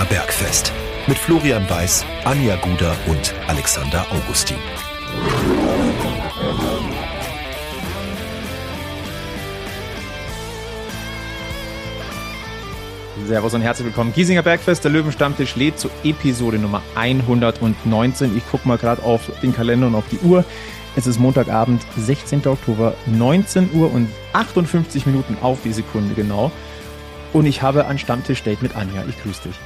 Giesinger Bergfest. Mit Florian Weiß, Anja Guder und Alexander Augustin. Servus und herzlich willkommen. Giesinger Bergfest, der Löwenstammtisch lädt zu Episode Nummer 119. Ich gucke mal gerade auf den Kalender und auf die Uhr. Es ist Montagabend, 16. Oktober, 19 Uhr und 58 Minuten auf die Sekunde genau. Und ich habe ein Stammtisch-Date mit Anja. Ich grüße dich.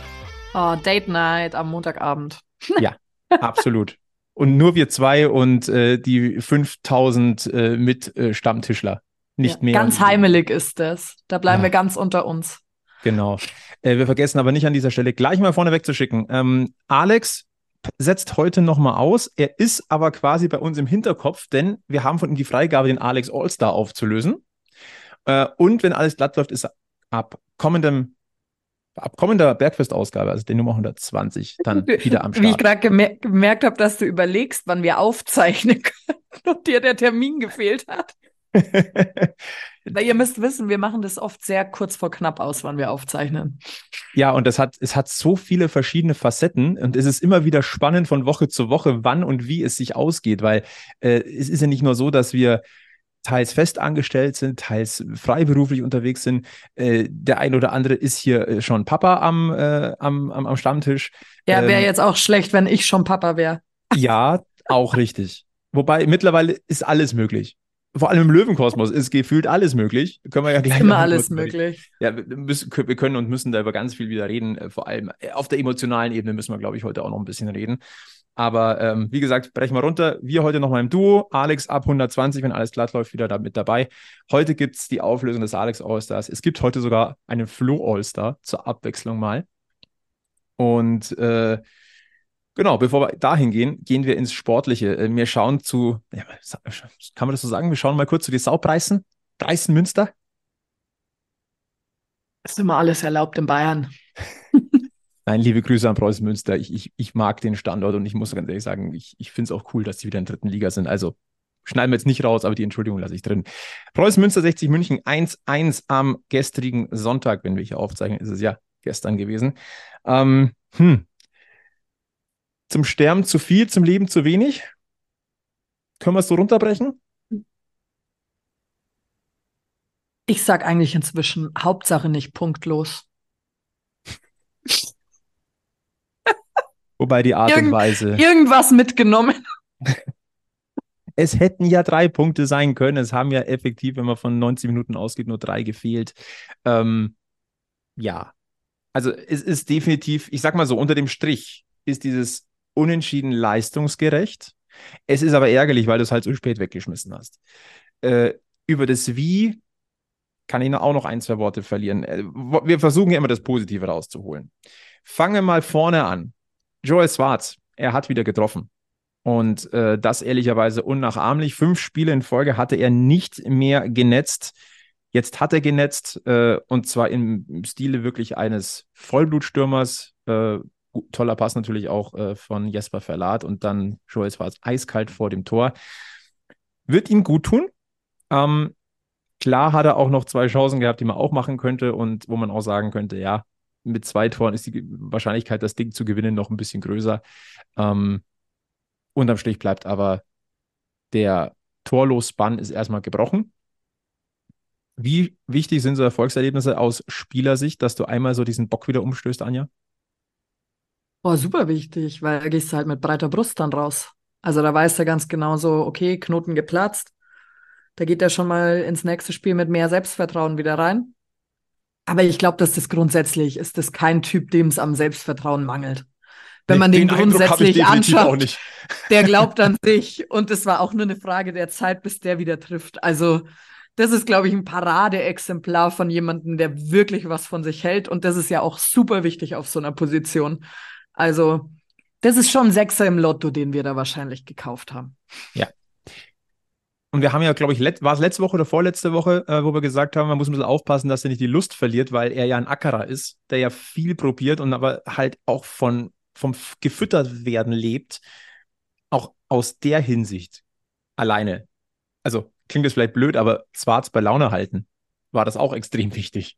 Oh, Date Night am Montagabend. ja, absolut. Und nur wir zwei und äh, die 5000 äh, mit äh, Stammtischler. Nicht ja, mehr. Ganz heimelig ist das. Da bleiben ja. wir ganz unter uns. Genau. Äh, wir vergessen aber nicht an dieser Stelle gleich mal vorne wegzuschicken. Ähm, Alex setzt heute nochmal aus. Er ist aber quasi bei uns im Hinterkopf, denn wir haben von ihm die Freigabe, den Alex Allstar aufzulösen. Äh, und wenn alles glatt läuft, ist er ab kommendem ab kommender Bergfest-Ausgabe, also die Nummer 120, dann wieder am Start. Wie ich gerade gemer gemerkt habe, dass du überlegst, wann wir aufzeichnen können und dir der Termin gefehlt hat. Weil ihr müsst wissen, wir machen das oft sehr kurz vor knapp aus, wann wir aufzeichnen. Ja, und das hat, es hat so viele verschiedene Facetten und es ist immer wieder spannend von Woche zu Woche, wann und wie es sich ausgeht, weil äh, es ist ja nicht nur so, dass wir teils festangestellt sind, teils freiberuflich unterwegs sind. Äh, der ein oder andere ist hier äh, schon Papa am, äh, am, am, am, Stammtisch. Ja, wäre ähm, jetzt auch schlecht, wenn ich schon Papa wäre. Ja, auch richtig. Wobei mittlerweile ist alles möglich. Vor allem im Löwenkosmos ist gefühlt alles möglich. Können wir ja gleich Immer alles möglich. Ja, wir, müssen, wir können und müssen da über ganz viel wieder reden. Äh, vor allem äh, auf der emotionalen Ebene müssen wir, glaube ich, heute auch noch ein bisschen reden. Aber ähm, wie gesagt, brechen wir runter. Wir heute noch mal im Duo. Alex ab 120, wenn alles glatt läuft, wieder da mit dabei. Heute gibt es die Auflösung des Alex Allstars. Es gibt heute sogar einen Flo Allstar zur Abwechslung mal. Und äh, genau, bevor wir dahin gehen, gehen wir ins Sportliche. Äh, wir schauen zu, ja, kann man das so sagen? Wir schauen mal kurz zu den Saupreisen. Preisen Münster. Ist immer alles erlaubt in Bayern. Nein, liebe Grüße an Preußen Münster. Ich, ich, ich mag den Standort und ich muss ganz ehrlich sagen, ich, ich finde es auch cool, dass sie wieder in der dritten Liga sind. Also schneiden wir jetzt nicht raus, aber die Entschuldigung lasse ich drin. Preußen Münster 60 München 1-1 am gestrigen Sonntag, wenn wir hier aufzeichnen, ist es ja gestern gewesen. Ähm, hm. Zum Sterben zu viel, zum Leben zu wenig? Können wir es so runterbrechen? Ich sag eigentlich inzwischen Hauptsache nicht punktlos. Wobei die Art Irgend, und Weise. Irgendwas mitgenommen. es hätten ja drei Punkte sein können. Es haben ja effektiv, wenn man von 90 Minuten ausgeht, nur drei gefehlt. Ähm, ja. Also es ist definitiv, ich sag mal so, unter dem Strich ist dieses Unentschieden leistungsgerecht. Es ist aber ärgerlich, weil du es halt so spät weggeschmissen hast. Äh, über das Wie kann ich auch noch ein, zwei Worte verlieren. Äh, wir versuchen ja immer das Positive rauszuholen. Fangen wir mal vorne an. Joel Schwarz, er hat wieder getroffen. Und äh, das ehrlicherweise unnachahmlich. Fünf Spiele in Folge hatte er nicht mehr genetzt. Jetzt hat er genetzt äh, und zwar im Stile wirklich eines Vollblutstürmers. Äh, toller Pass natürlich auch äh, von Jesper Verlat und dann Joel Schwarz eiskalt vor dem Tor. Wird ihm gut tun. Ähm, klar hat er auch noch zwei Chancen gehabt, die man auch machen könnte und wo man auch sagen könnte, ja, mit zwei Toren ist die Wahrscheinlichkeit, das Ding zu gewinnen, noch ein bisschen größer. Ähm, unterm Strich bleibt aber der Torlos-Bann ist erstmal gebrochen. Wie wichtig sind so Erfolgserlebnisse aus Spielersicht, dass du einmal so diesen Bock wieder umstößt, Anja? Boah, super wichtig, weil da gehst du halt mit breiter Brust dann raus. Also da weißt du ganz genau so, okay, Knoten geplatzt. Da geht er schon mal ins nächste Spiel mit mehr Selbstvertrauen wieder rein. Aber ich glaube, dass das grundsätzlich ist das kein Typ, dem es am Selbstvertrauen mangelt. Wenn nee, man den, den grundsätzlich anschaut, der glaubt an sich. Und es war auch nur eine Frage der Zeit, bis der wieder trifft. Also, das ist, glaube ich, ein Paradeexemplar von jemandem, der wirklich was von sich hält. Und das ist ja auch super wichtig auf so einer Position. Also, das ist schon ein Sechser im Lotto, den wir da wahrscheinlich gekauft haben. Ja, und wir haben ja, glaube ich, war es letzte Woche oder vorletzte Woche, äh, wo wir gesagt haben, man muss ein bisschen aufpassen, dass er nicht die Lust verliert, weil er ja ein Ackerer ist, der ja viel probiert und aber halt auch von, vom gefüttert werden lebt. Auch aus der Hinsicht alleine. Also klingt das vielleicht blöd, aber Schwarz bei Laune halten war das auch extrem wichtig.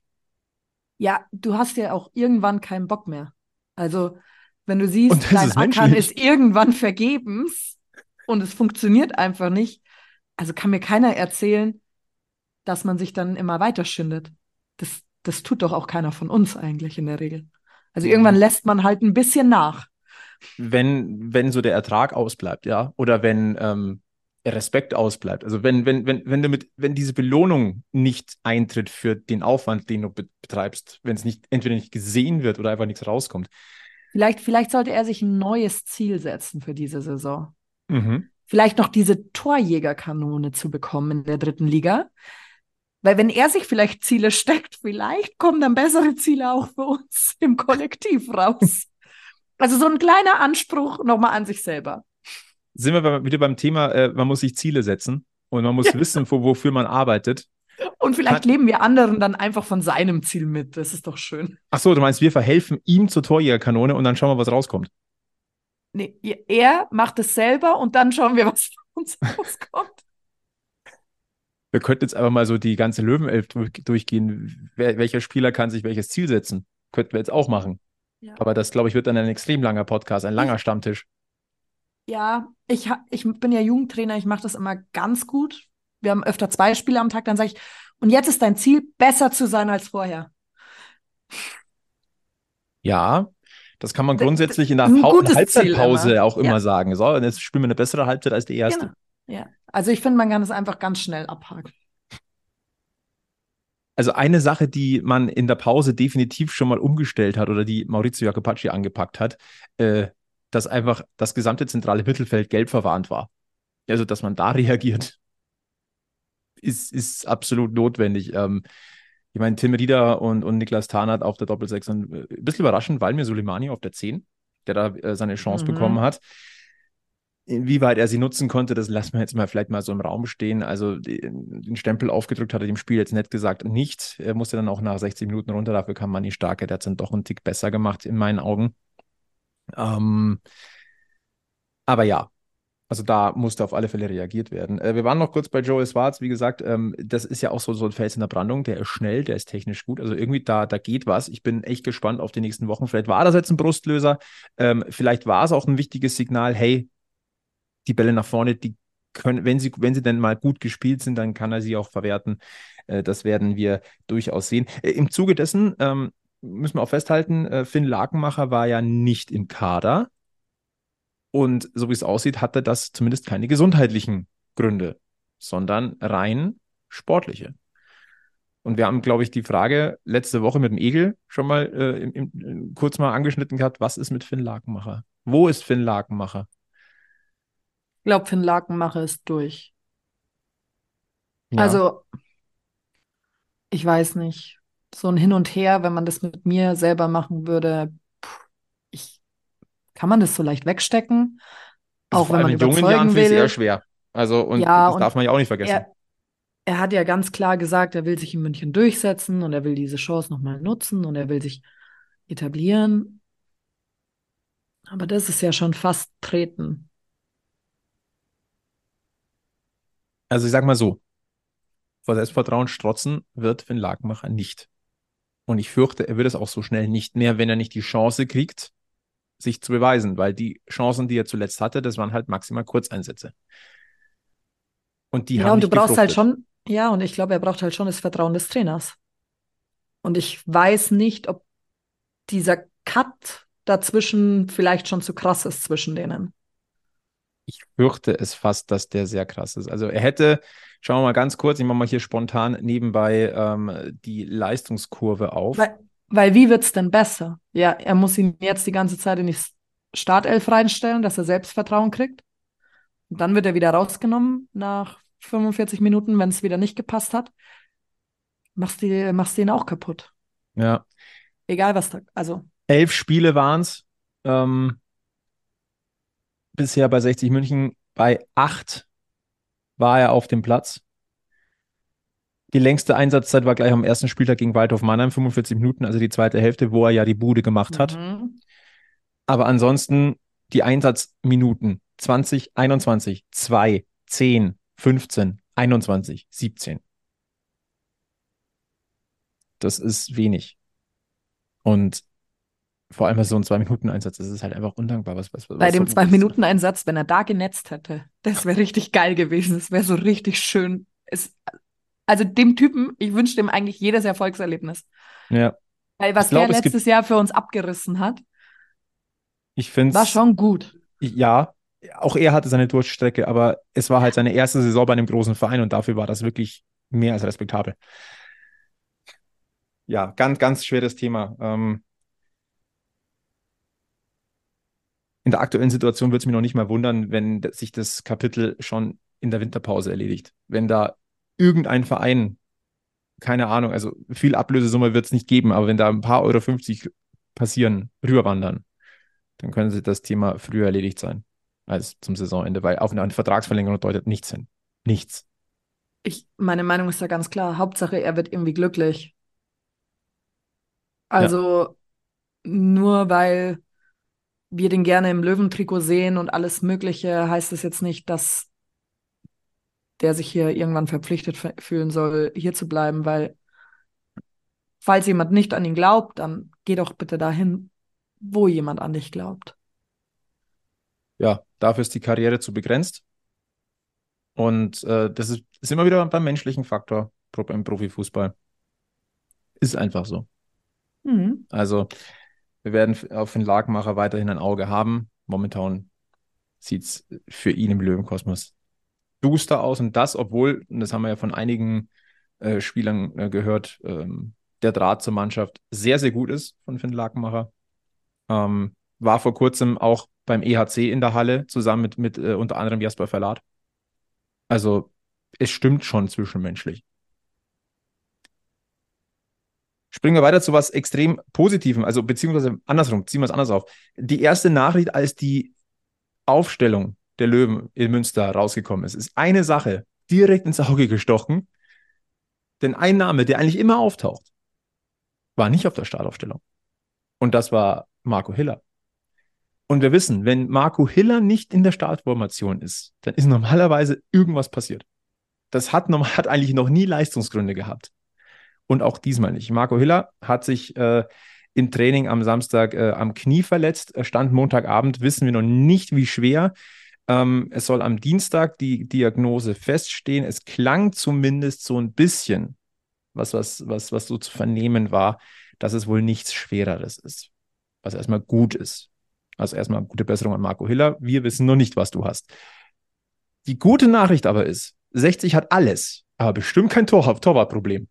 Ja, du hast ja auch irgendwann keinen Bock mehr. Also, wenn du siehst, dein ist Ackern ist irgendwann vergebens und es funktioniert einfach nicht, also kann mir keiner erzählen, dass man sich dann immer weiter schindet. Das, das tut doch auch keiner von uns eigentlich in der Regel. Also irgendwann mhm. lässt man halt ein bisschen nach. Wenn, wenn so der Ertrag ausbleibt, ja, oder wenn ähm, Respekt ausbleibt. Also wenn, wenn, wenn, wenn du mit, wenn diese Belohnung nicht eintritt für den Aufwand, den du betreibst, wenn es nicht entweder nicht gesehen wird oder einfach nichts rauskommt. Vielleicht, vielleicht sollte er sich ein neues Ziel setzen für diese Saison. Mhm. Vielleicht noch diese Torjägerkanone zu bekommen in der dritten Liga. Weil wenn er sich vielleicht Ziele steckt, vielleicht kommen dann bessere Ziele auch für uns im Kollektiv raus. also so ein kleiner Anspruch nochmal an sich selber sind wir wieder beim Thema, äh, man muss sich Ziele setzen und man muss wissen, wo, wofür man arbeitet. Und vielleicht Kann, leben wir anderen dann einfach von seinem Ziel mit. Das ist doch schön. Ach so, du meinst, wir verhelfen ihm zur Torjägerkanone und dann schauen wir, was rauskommt. Nee, er macht es selber und dann schauen wir, was von uns rauskommt. Wir könnten jetzt einfach mal so die ganze Löwenelf durchgehen. Wer, welcher Spieler kann sich welches Ziel setzen? Könnten wir jetzt auch machen. Ja. Aber das, glaube ich, wird dann ein extrem langer Podcast, ein langer Stammtisch. Ja, ich, ich bin ja Jugendtrainer, ich mache das immer ganz gut. Wir haben öfter zwei Spiele am Tag, dann sage ich, und jetzt ist dein Ziel, besser zu sein als vorher. Ja, das kann man grundsätzlich in der Halbzeitpause auch immer ja. sagen. So, und jetzt spielen wir eine bessere Halbzeit als die erste. Genau. Ja, also ich finde, man kann es einfach ganz schnell abhaken. Also eine Sache, die man in der Pause definitiv schon mal umgestellt hat oder die Maurizio Jacopacci angepackt hat, äh, dass einfach das gesamte zentrale Mittelfeld gelb verwarnt war. Also, dass man da reagiert, ist, ist absolut notwendig. Ähm, ich meine, Tim Rieder und, und Niklas Tarnath auf der Doppelsechs und äh, ein bisschen überraschend, weil mir Suleimani auf der 10, der da äh, seine Chance mhm. bekommen hat. Inwieweit er sie nutzen konnte, das lassen wir jetzt mal vielleicht mal so im Raum stehen. Also den Stempel aufgedrückt hat er dem Spiel jetzt nett gesagt nicht. Er musste dann auch nach 60 Minuten runter, dafür kam Manni Starke, der hat es dann doch einen Tick besser gemacht in meinen Augen. Ähm, aber ja, also da musste auf alle Fälle reagiert werden. Äh, wir waren noch kurz bei Joel Schwarz. Wie gesagt, ähm, das ist ja auch so, so ein Fels in der Brandung. Der ist schnell, der ist technisch gut. Also irgendwie da, da geht was. Ich bin echt gespannt auf die nächsten Wochen. Vielleicht war das jetzt ein Brustlöser. Ähm, vielleicht war es auch ein wichtiges Signal. Hey, die Bälle nach vorne, die können, wenn sie, wenn sie denn mal gut gespielt sind, dann kann er sie auch verwerten. Äh, das werden wir durchaus sehen. Äh, Im Zuge dessen ähm, müssen wir auch festhalten, äh, Finn Lakenmacher war ja nicht im Kader. Und so wie es aussieht, hatte das zumindest keine gesundheitlichen Gründe, sondern rein sportliche. Und wir haben, glaube ich, die Frage letzte Woche mit dem Egel schon mal äh, im, im, kurz mal angeschnitten gehabt, was ist mit Finn Lakenmacher? Wo ist Finn Lakenmacher? Ich glaube, Finn Lakenmacher ist durch. Ja. Also, ich weiß nicht so ein Hin und Her, wenn man das mit mir selber machen würde, kann man das so leicht wegstecken? Auch wenn man in jungen Jahren will. sehr schwer. Also, und ja, das und darf man ja auch nicht vergessen. Er, er hat ja ganz klar gesagt, er will sich in München durchsetzen und er will diese Chance nochmal nutzen und er will sich etablieren. Aber das ist ja schon fast treten. Also ich sag mal so, vor Selbstvertrauen strotzen wird Finn Lagenmacher nicht. Und ich fürchte, er wird es auch so schnell nicht mehr, wenn er nicht die Chance kriegt, sich zu beweisen, weil die Chancen, die er zuletzt hatte, das waren halt maximal Kurzeinsätze. Und die ja, haben und du brauchst halt schon, ja, und ich glaube, er braucht halt schon das Vertrauen des Trainers. Und ich weiß nicht, ob dieser Cut dazwischen vielleicht schon zu krass ist zwischen denen. Ich fürchte es fast, dass der sehr krass ist. Also er hätte, Schauen wir mal ganz kurz, ich mache mal hier spontan nebenbei ähm, die Leistungskurve auf. Weil, weil wie wird es denn besser? Ja, er muss ihn jetzt die ganze Zeit in die Startelf reinstellen, dass er Selbstvertrauen kriegt. Und dann wird er wieder rausgenommen nach 45 Minuten, wenn es wieder nicht gepasst hat. Machst, die, machst den auch kaputt. Ja. Egal was da, also. Elf Spiele waren es. Ähm, bisher bei 60 München. Bei acht war er auf dem Platz. Die längste Einsatzzeit war gleich am ersten Spieltag gegen Waldhof Mannheim, 45 Minuten, also die zweite Hälfte, wo er ja die Bude gemacht hat. Mhm. Aber ansonsten die Einsatzminuten 20, 21, 2, 10, 15, 21, 17. Das ist wenig. Und Vor allem bei so einem Zwei-Minuten-Einsatz, das ist halt einfach undankbar. Was, was, was Bei dem Zwei-Minuten-Einsatz, wenn er da genetzt hätte, das wäre richtig geil gewesen. Das wäre so richtig schön. Es, also dem Typen, ich wünsche dem eigentlich jedes Erfolgserlebnis. Ja, Weil was glaub, gibt- letztes Jahr für uns abgerissen hat, ich finde war schon gut. Ja, auch er hatte seine Durchstrecke, aber es war halt seine erste Saison bei einem großen Verein und dafür war das wirklich mehr als respektabel. Ja, ganz, ganz schweres Thema. Ähm, in der aktuellen Situation würde es mich noch nicht mal wundern, wenn sich das Kapitel schon in der Winterpause erledigt. Wenn da irgendein Verein, keine Ahnung, also viel Ablösesumme wird es nicht geben, aber wenn da ein paar Euro 50 passieren, rüberwandern, dann können sie das Thema früher erledigt sein als zum Saisonende, weil auf eine Vertragsverlängerung deutet nichts hin. Nichts. Ich, meine Meinung ist da ganz klar. Hauptsache, er wird irgendwie glücklich. Also nur weil wir den gerne im Löwentrikot sehen und alles Mögliche, heißt es jetzt nicht, dass der sich hier irgendwann verpflichtet fühlen soll, hier zu bleiben, weil falls jemand nicht an ihn glaubt, dann geh doch bitte dahin, wo jemand an dich glaubt. Ja, dafür ist die Karriere zu begrenzt. Und äh, das ist, ist immer wieder beim menschlichen Faktor im Profifußball. Ist einfach so. Mhm. Also, wir werden auf den Lagmacher weiterhin ein Auge haben. Momentan sieht es für ihn im Löwenkosmos duster aus und das, obwohl, und das haben wir ja von einigen äh, Spielern äh, gehört, ähm, der Draht zur Mannschaft sehr, sehr gut ist von Finn Lakenmacher. Ähm, war vor kurzem auch beim EHC in der Halle zusammen mit, mit äh, unter anderem Jasper Verlat. Also, es stimmt schon zwischenmenschlich. Springen wir weiter zu was extrem Positivem, also beziehungsweise andersrum, ziehen wir es anders auf. Die erste Nachricht, als die Aufstellung der Löwen in Münster rausgekommen ist, ist eine Sache direkt ins Auge gestochen. Denn ein Name, der eigentlich immer auftaucht, war nicht auf der Startaufstellung. Und das war Marco Hiller. Und wir wissen, wenn Marco Hiller nicht in der Startformation ist, dann ist normalerweise irgendwas passiert. Das hat, hat eigentlich noch nie Leistungsgründe gehabt. Und auch diesmal nicht. Marco Hiller hat sich äh, im Training am Samstag äh, am Knie verletzt. Er stand Montagabend, wissen wir noch nicht, wie schwer. Ähm, es soll am Dienstag die Diagnose feststehen. Es klang zumindest so ein bisschen, was, was, was, was so zu vernehmen war, dass es wohl nichts Schwereres ist. Was erstmal gut ist. Also erstmal gute Besserung an Marco Hiller. Wir wissen noch nicht, was du hast. Die gute Nachricht aber ist, 60 hat alles, aber bestimmt kein Tor Torwartproblem.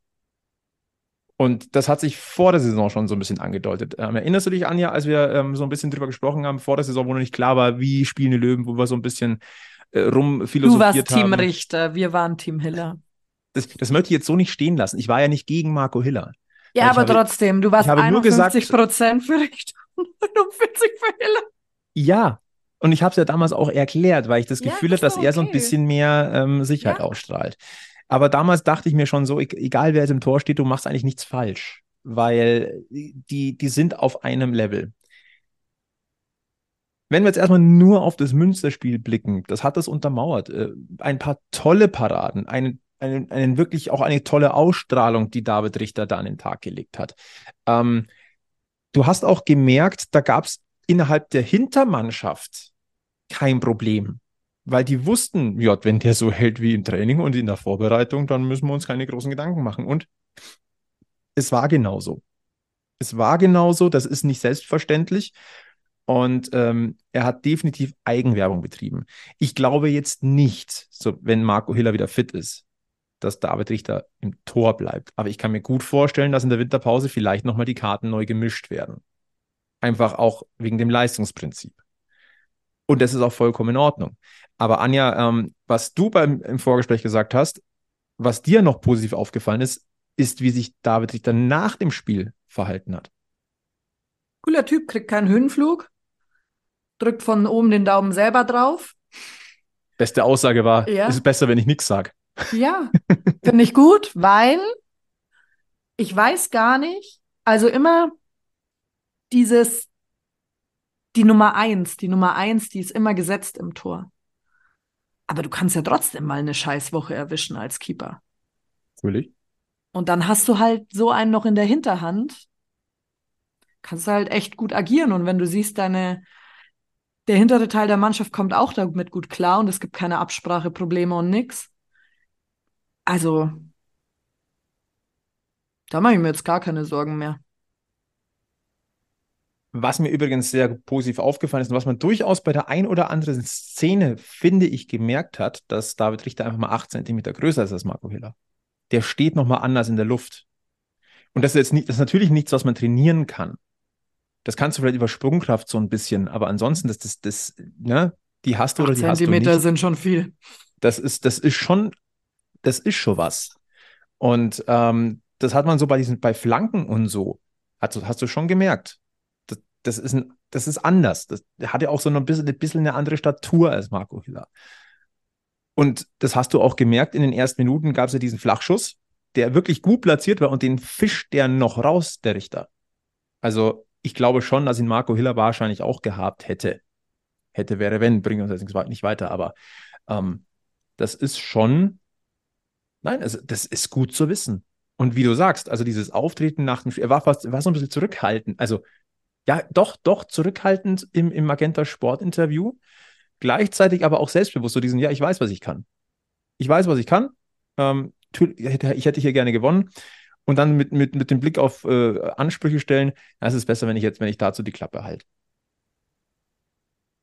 Und das hat sich vor der Saison schon so ein bisschen angedeutet. Ähm, erinnerst du dich, Anja, als wir ähm, so ein bisschen drüber gesprochen haben, vor der Saison, wo noch nicht klar war, wie spielen die Löwen, wo wir so ein bisschen äh, Du rumphilosophiert warst Team haben. Richter, wir waren Team Hiller. Das, das möchte ich jetzt so nicht stehen lassen. Ich war ja nicht gegen Marco Hiller. Ja, aber habe- trotzdem, du warst ich habe nur gesagt- 51 Prozent für Richter und 49 für Hiller. Ja. Und ich habe es ja damals auch erklärt, weil ich das Ja, Gefühl ist habe, dass doch er so ein okay. bisschen mehr ähm, Sicherheit Ja. ausstrahlt. Aber damals dachte ich mir schon so, e- egal wer jetzt im Tor steht, du machst eigentlich nichts falsch, weil die, die sind auf einem Level. Wenn wir jetzt erstmal nur auf das Münsterspiel blicken, das hat das untermauert. Äh, Ein paar tolle Paraden, einen, einen, einen wirklich auch eine tolle Ausstrahlung, die David Richter da an den Tag gelegt hat. Ähm, du hast auch gemerkt, da gab es innerhalb der Hintermannschaft kein Problem. Weil die wussten, ja, wenn der so hält wie im Training und in der Vorbereitung, dann müssen wir uns keine großen Gedanken machen. Und es war genauso. Es war genauso, das ist nicht selbstverständlich. Und ähm, er hat definitiv Eigenwerbung betrieben. Ich glaube jetzt nicht, so wenn Marco Hiller wieder fit ist, dass David Richter im Tor bleibt. Aber ich kann mir gut vorstellen, dass in der Winterpause vielleicht nochmal die Karten neu gemischt werden. Einfach auch wegen dem Leistungsprinzip. Und das ist auch vollkommen in Ordnung. Aber Anja, ähm, was du beim, im Vorgespräch gesagt hast, was dir noch positiv aufgefallen ist, ist, wie sich David Richter nach dem Spiel verhalten hat. Cooler Typ, kriegt keinen Höhenflug, drückt von oben den Daumen selber drauf. Beste Aussage war, Ja. es ist besser, wenn ich nichts sage. Ja, finde ich gut, weil ich weiß gar nicht, also immer dieses, die Nummer eins, die Nummer eins, die ist immer gesetzt im Tor. Aber du kannst ja trotzdem mal eine Scheißwoche erwischen als Keeper. Natürlich. Und dann hast du halt so einen noch in der Hinterhand. kannst du halt echt gut agieren. Und wenn du siehst, deine, der hintere Teil der Mannschaft kommt auch damit gut klar und es gibt keine Abspracheprobleme und nix. Also, da mache ich mir jetzt gar keine Sorgen mehr. Was mir übrigens sehr positiv aufgefallen ist und was man durchaus bei der ein oder anderen Szene, finde ich, gemerkt hat, dass David Richter einfach mal acht Zentimeter größer ist als Marco Hiller. Der steht nochmal anders in der Luft. Und das ist jetzt nicht, das ist natürlich nichts, was man trainieren kann. Das kannst du vielleicht über Sprungkraft so ein bisschen, aber ansonsten, das, das, das, ne, die hast du oder die hast du nicht. sind schon viel. Das ist, das ist schon, das ist schon was. Und ähm, das hat man so bei diesen, bei Flanken und so, hast, hast du schon gemerkt das ist, ein, das ist anders. Das hat ja auch so ein bisschen, ein bisschen eine andere Statur als Marco Hiller. Und das hast du auch gemerkt, in den ersten Minuten gab es ja diesen Flachschuss, der wirklich gut platziert war und den fischt der noch raus, der Richter. Also ich glaube schon, dass ihn Marco Hiller wahrscheinlich auch gehabt hätte. Hätte, wäre, wenn, bringen uns jetzt nicht weiter, aber ähm, das ist schon, nein, also das ist gut zu wissen. Und wie du sagst, also dieses Auftreten nach dem Spiel, er war fast, er war so ein bisschen zurückhaltend. Also ja, doch, doch zurückhaltend im, im Magenta Sport-Interview, gleichzeitig aber auch selbstbewusst, so diesen, ja, ich weiß, was ich kann. Ich weiß, was ich kann. Ähm, ich hätte hier gerne gewonnen. Und dann mit, mit, mit dem Blick auf äh, Ansprüche stellen, ja, es ist besser, wenn ich jetzt, wenn ich dazu die Klappe halte.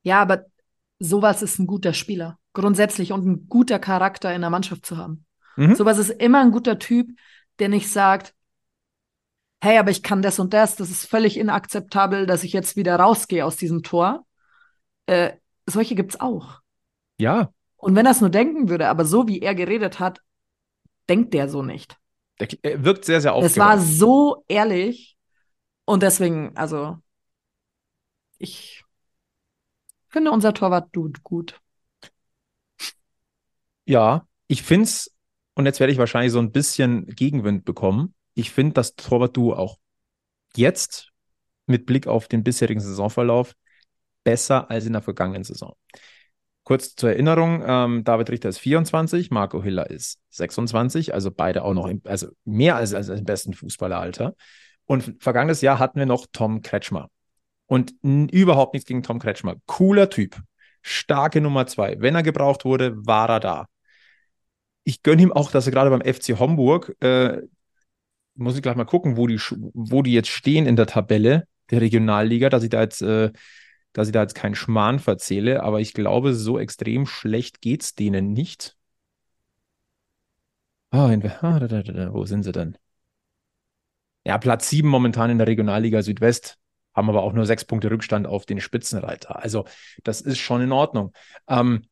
Ja, aber sowas ist ein guter Spieler. Grundsätzlich und ein guter Charakter in der Mannschaft zu haben. Mhm. Sowas ist immer ein guter Typ, der nicht sagt, hey, aber ich kann das und das, das ist völlig inakzeptabel, dass ich jetzt wieder rausgehe aus diesem Tor. Äh, solche es auch. Ja. Und wenn er es nur denken würde, aber so wie er geredet hat, denkt der so nicht. Der, er wirkt sehr, sehr aufgeräumt. Es war so ehrlich und deswegen, also ich finde unser Torwart tut gut. Ja, ich finde es, und jetzt werde ich wahrscheinlich so ein bisschen Gegenwind bekommen ich finde das Torwart-Duo auch jetzt mit Blick auf den bisherigen Saisonverlauf besser als in der vergangenen Saison. Kurz zur Erinnerung, ähm, David Richter ist 24, Marco Hiller ist 26, also beide auch noch, im, also mehr als, als im besten Fußballeralter. Und vergangenes Jahr hatten wir noch Tom Kretschmer. Und überhaupt nichts gegen Tom Kretschmer. Cooler Typ. Starke Nummer zwei. Wenn er gebraucht wurde, war er da. Ich gönne ihm auch, dass er gerade beim FC Homburg äh, muss ich gleich mal gucken, wo die, wo die jetzt stehen in der Tabelle der Regionalliga, dass ich da jetzt, äh, dass ich da jetzt keinen Schmarrn verzähle, aber ich glaube, so extrem schlecht geht es denen nicht. Oh, in, ah, da, da, da, wo sind sie denn? Ja, Platz 7 momentan in der Regionalliga Südwest, haben aber auch nur sechs Punkte Rückstand auf den Spitzenreiter. Also, das ist schon in Ordnung. Ähm,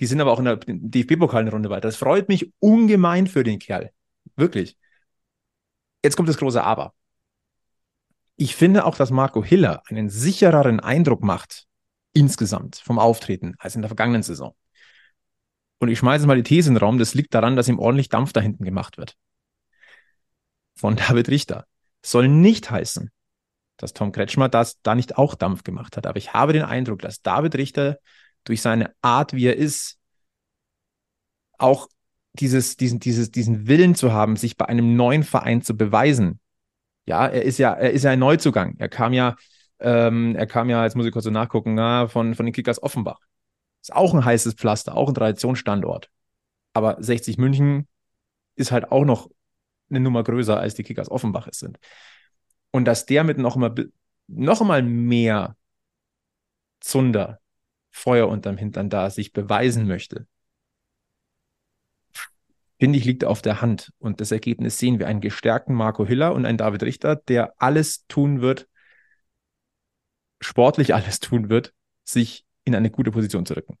die sind aber auch in der DFB-Pokalrunde weiter. Das freut mich ungemein für den Kerl. Wirklich. Jetzt kommt das große Aber. Ich finde auch, dass Marco Hiller einen sichereren Eindruck macht, insgesamt vom Auftreten, als in der vergangenen Saison. Und ich schmeiße mal die These in den Raum, das liegt daran, dass ihm ordentlich Dampf da hinten gemacht wird. Von David Richter. Soll nicht heißen, dass Tom Kretschmer das da nicht auch Dampf gemacht hat. Aber ich habe den Eindruck, dass David Richter durch seine Art, wie er ist, auch dieses, diesen, dieses, diesen Willen zu haben, sich bei einem neuen Verein zu beweisen. Ja, er ist ja, er ist ja ein Neuzugang. Er kam ja, ähm, er kam ja, jetzt muss ich kurz so nachgucken, na, von, von den Kickers Offenbach. Ist auch ein heißes Pflaster, auch ein Traditionsstandort. Aber 60 München ist halt auch noch eine Nummer größer, als die Kickers Offenbach es sind. Und dass der mit noch mal, noch mal mehr Zunder, Feuer unterm Hintern da sich beweisen möchte, finde ich, liegt auf der Hand. Und das Ergebnis sehen wir einen gestärkten Marco Hiller und einen David Richter, der alles tun wird, sportlich alles tun wird, sich in eine gute Position zu rücken.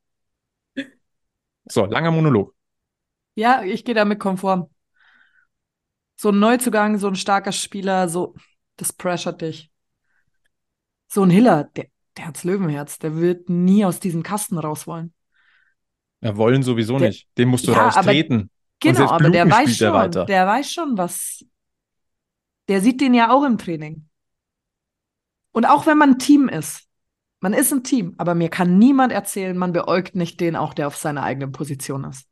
So, langer Monolog. Ja, ich gehe damit konform. So ein Neuzugang, so ein starker Spieler, so, das pressure dich. So ein Hiller, der, der hat's Löwenherz, der wird nie aus diesem Kasten raus wollen. Ja, wollen sowieso der, nicht. Den musst du ja, raustreten. Genau, aber der weiß schon, weiter. der weiß schon, was. Der sieht den ja auch im Training. Und auch wenn man ein Team ist, man ist ein Team, aber mir kann niemand erzählen, man beäugt nicht den auch, der auf seiner eigenen Position ist.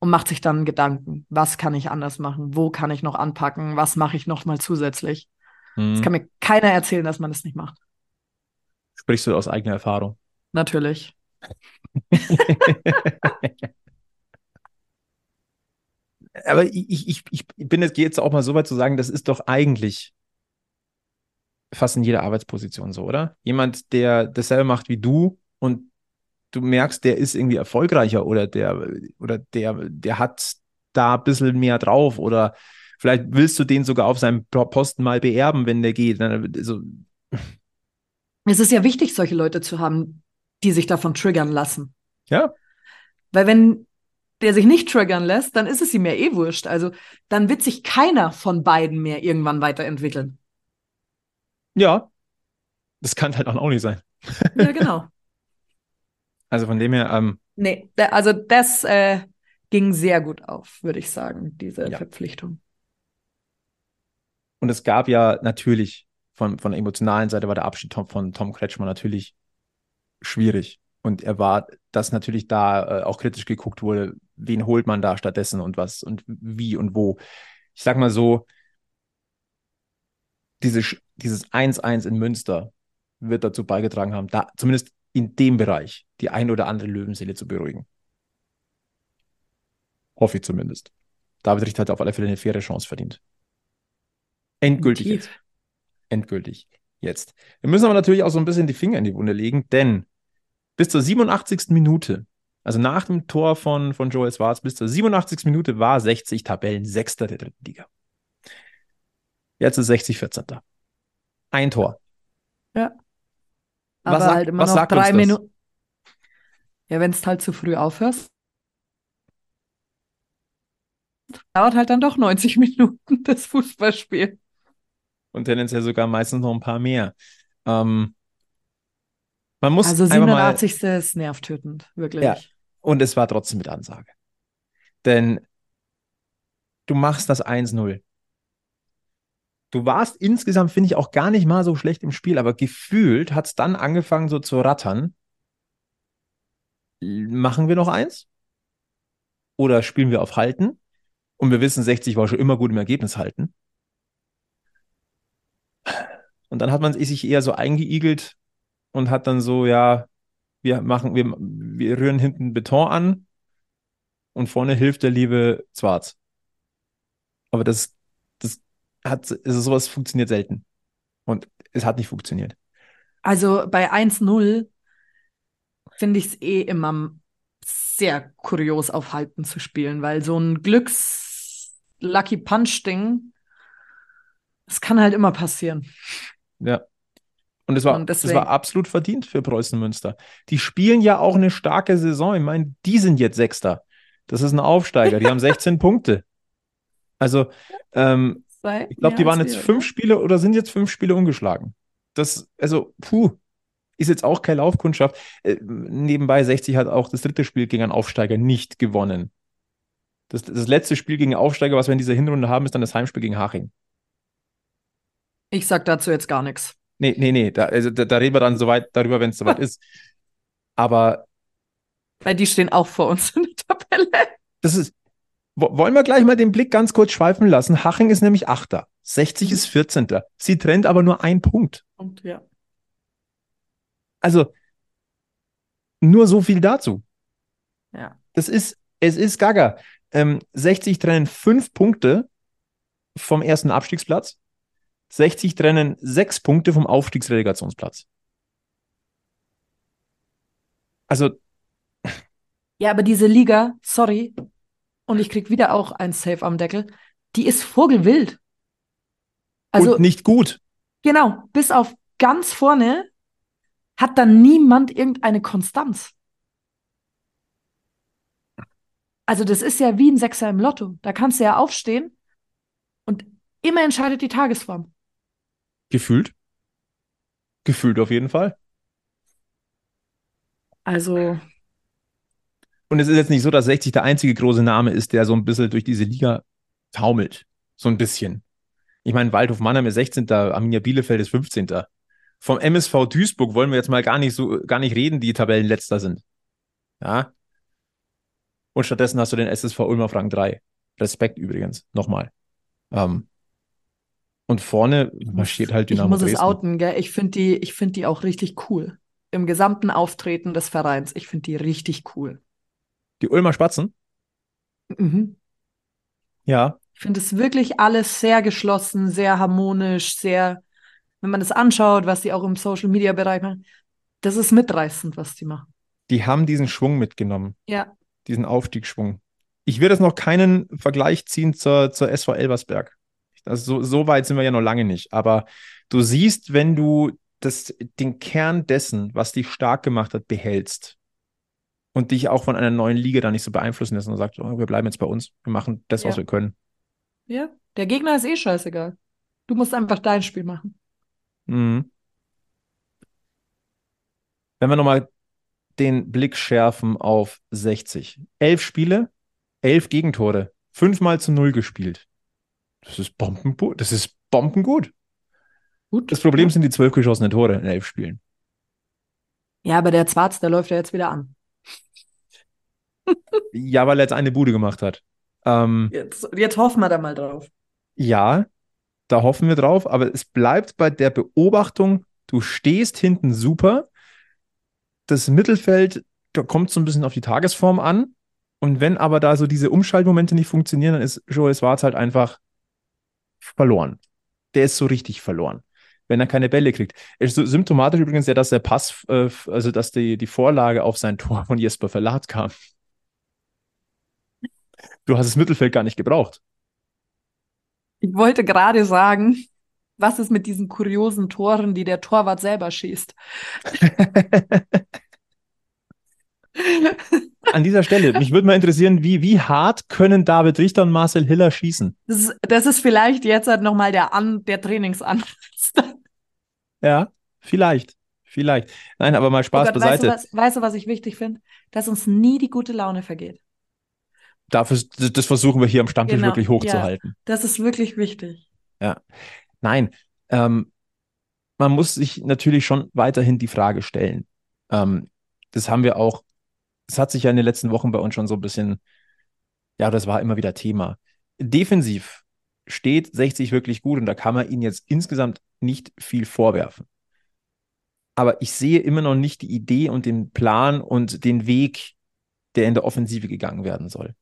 Und macht sich dann Gedanken, was kann ich anders machen, wo kann ich noch anpacken, was mache ich noch mal zusätzlich. Es Hm. kann mir keiner erzählen, dass man das nicht macht. Sprichst du aus eigener Erfahrung? Natürlich. Aber ich, ich, ich, bin jetzt, gehe jetzt auch mal so weit zu sagen, das ist doch eigentlich fast in jeder Arbeitsposition so, oder? Jemand, der dasselbe macht wie du und du merkst, der ist irgendwie erfolgreicher oder der, oder der, der hat da ein bisschen mehr drauf oder vielleicht willst du den sogar auf seinem Posten mal beerben, wenn der geht. Also, Es ist ja wichtig, solche Leute zu haben, die sich davon triggern lassen. ja, Weil wenn der sich nicht triggern lässt, dann ist es ihm ja eh wurscht. Also dann wird sich keiner von beiden mehr irgendwann weiterentwickeln. ja, das kann halt auch nicht sein. Ja, genau. Also von dem her, ähm, Nee, da, also das äh, ging sehr gut auf, würde ich sagen, diese Ja. Verpflichtung. Und es gab ja natürlich von, von der emotionalen Seite war der Abschied von Tom Kretschmann natürlich schwierig. Und er war, dass natürlich da äh, auch kritisch geguckt wurde, wen holt man da stattdessen und was und wie und wo. Ich sag mal so, diese, dieses 1-1 in Münster wird dazu beigetragen haben, da zumindest in dem Bereich die ein oder andere Löwenseele zu beruhigen. Hoffe ich zumindest. David Richt hat auf alle Fälle eine faire Chance verdient. Endgültig Definitiv. jetzt endgültig jetzt. Wir müssen aber natürlich auch so ein bisschen die Finger in die Wunde legen, denn bis zur 87. Minute, also nach dem Tor von, von Joel Schwarz, bis zur 87. Minute war 60 Tabellen Sechster der dritten Liga. Jetzt ist 60 14. Ein Tor. Ja. Was Aber sagt- halt immer was noch drei? Minuten. Ja, wenn es halt zu früh aufhörst, dauert halt dann doch 90 Minuten das Fußballspiel. Und tendenziell sogar meistens noch ein paar mehr. Ähm, man muss Also einfach mal 87. ist nervtötend, wirklich. Ja. Und es war trotzdem mit Ansage. Denn du machst das 1-0. Du warst insgesamt, finde ich, auch gar nicht mal so schlecht im Spiel, aber gefühlt hat es dann angefangen so zu rattern. Machen wir noch eins? Oder spielen wir auf Halten? Und wir wissen, 60 war schon immer gut im Ergebnis halten. Und dann hat man sich eher so eingeigelt und hat dann so, ja, wir machen, wir, wir rühren hinten Beton an und vorne hilft der liebe Zwarz. Aber das, das hat, also sowas funktioniert selten. Und es hat nicht funktioniert. Also bei 1-0 finde ich es eh immer sehr kurios auf Halten zu spielen, weil so ein Glücks-Lucky Punch-Ding, das kann halt immer passieren. Ja. Und es war, Und war absolut verdient für Preußen Münster. Die spielen ja auch eine starke Saison. Ich meine, die sind jetzt Sechster. Das ist ein Aufsteiger. Die haben 16 Punkte. Also, ähm, Sei ich glaube, die waren jetzt wir, fünf? Spiele oder sind jetzt fünf Spiele ungeschlagen. Das, also, puh, ist jetzt auch keine Laufkundschaft. Äh, nebenbei 60 hat auch das dritte Spiel gegen einen Aufsteiger nicht gewonnen. Das, das letzte Spiel gegen Aufsteiger, was wir in dieser Hinrunde haben, ist dann das Heimspiel gegen Haching. Ich sag dazu jetzt gar nichts. Nee, nee, nee, da, also, da, da reden wir dann soweit darüber, wenn es soweit ist. Aber Weil die stehen auch vor uns in der Tabelle. das ist, wo- wollen wir gleich mal den Blick ganz kurz schweifen lassen. Haching ist nämlich Achter. 60 Mhm. ist 14. Sie trennt aber nur ein Punkt. Und ja. Also nur so viel dazu. Ja. Das ist, es ist Gaga. Ähm, 60 trennen fünf Punkte vom ersten Abstiegsplatz. 60 trennen sechs Punkte vom Aufstiegsrelegationsplatz. Also, Ja, aber diese Liga, sorry, und ich krieg wieder auch ein Safe am Deckel, die ist vogelwild. Also und nicht gut. genau, bis auf ganz vorne hat da niemand irgendeine Konstanz. Also das ist ja wie ein Sechser im Lotto. Da kannst du ja aufstehen und immer entscheidet die Tagesform. Gefühlt. Gefühlt auf jeden Fall. Also Und es ist jetzt nicht so, dass 60 der einzige große Name ist, der so ein bisschen durch diese Liga taumelt. So ein bisschen. Ich meine, Waldhof Mannheim ist 16. Arminia Bielefeld ist 15. Vom MSV Duisburg wollen wir jetzt mal gar nicht so, gar nicht reden, die Tabellenletzter sind. Ja. Und stattdessen hast du den SSV Ulm auf Rang 3. Respekt übrigens, nochmal. Ähm, Und vorne marschiert halt Dynamo Ich muss es Dresden. outen, gell? Ich finde die, ich find die auch richtig cool. Im gesamten Auftreten des Vereins. Ich finde die richtig cool. Die Ulmer Spatzen? Mhm. Ja. Ich finde es wirklich alles sehr geschlossen, sehr harmonisch, sehr, wenn man das anschaut, was die auch im Social Media Bereich machen, das ist mitreißend, was die machen. Die haben diesen Schwung mitgenommen, Ja. diesen Aufstiegsschwung. Ich würde jetzt noch keinen Vergleich ziehen zur, zur SV Elversberg. Also so, so weit sind wir ja noch lange nicht. Aber du siehst, wenn du das, den Kern dessen, was dich stark gemacht hat, behältst und dich auch von einer neuen Liga da nicht so beeinflussen lässt und sagst, oh, wir bleiben jetzt bei uns, wir machen das, was Ja. wir können. Ja. Der Gegner ist eh scheißegal. Du musst einfach dein Spiel machen. Mhm. Wenn wir nochmal den Blick schärfen auf 60. Elf Spiele, elf Gegentore, fünfmal zu null gespielt. Das ist bombengut. Das ist bombengut. Gut. Das Problem sind die zwölf geschossenen Tore in elf Spielen. Ja, aber der Zwarz, der läuft ja jetzt wieder an. Ja, weil er jetzt eine Bude gemacht hat. Ähm, Jetzt, jetzt hoffen wir da mal drauf. ja, da hoffen wir drauf, aber es bleibt bei der Beobachtung, du stehst hinten super. Das Mittelfeld, da kommt so ein bisschen auf die Tagesform an. Und wenn aber da so diese Umschaltmomente nicht funktionieren, dann ist Joel Schwarz halt einfach verloren. Der ist so richtig verloren, wenn er keine Bälle kriegt. Es ist so symptomatisch übrigens ja, dass der Pass, äh, also dass die, die Vorlage auf sein Tor von Jesper Verlat kam. Du hast das Mittelfeld gar nicht gebraucht. Ich wollte gerade sagen, was ist mit diesen kuriosen Toren, die der Torwart selber schießt? An dieser Stelle, mich würde mal interessieren, wie, wie hart können David Richter und Marcel Hiller schießen? Das ist, das ist vielleicht jetzt halt nochmal der, An der Trainingsansatz. Ja, vielleicht. Vielleicht. Nein, aber mal Spaß Oh Gott, weißt, du, beiseite. was, weißt du, was ich wichtig finde? Dass uns nie die gute Laune vergeht. Dafür, das, versuchen wir hier am Stammtisch Genau, wirklich ja. hochzuhalten. Das ist wirklich wichtig. Nein, ähm, man muss sich natürlich schon weiterhin die Frage stellen. Ähm, das haben wir auch, das hat sich ja in den letzten Wochen bei uns schon so ein bisschen, ja, das war immer wieder Thema. Defensiv steht 60 wirklich gut und da kann man ihnen jetzt insgesamt nicht viel vorwerfen. Aber ich sehe immer noch nicht die Idee und den Plan und den Weg, der in der Offensive gegangen werden soll.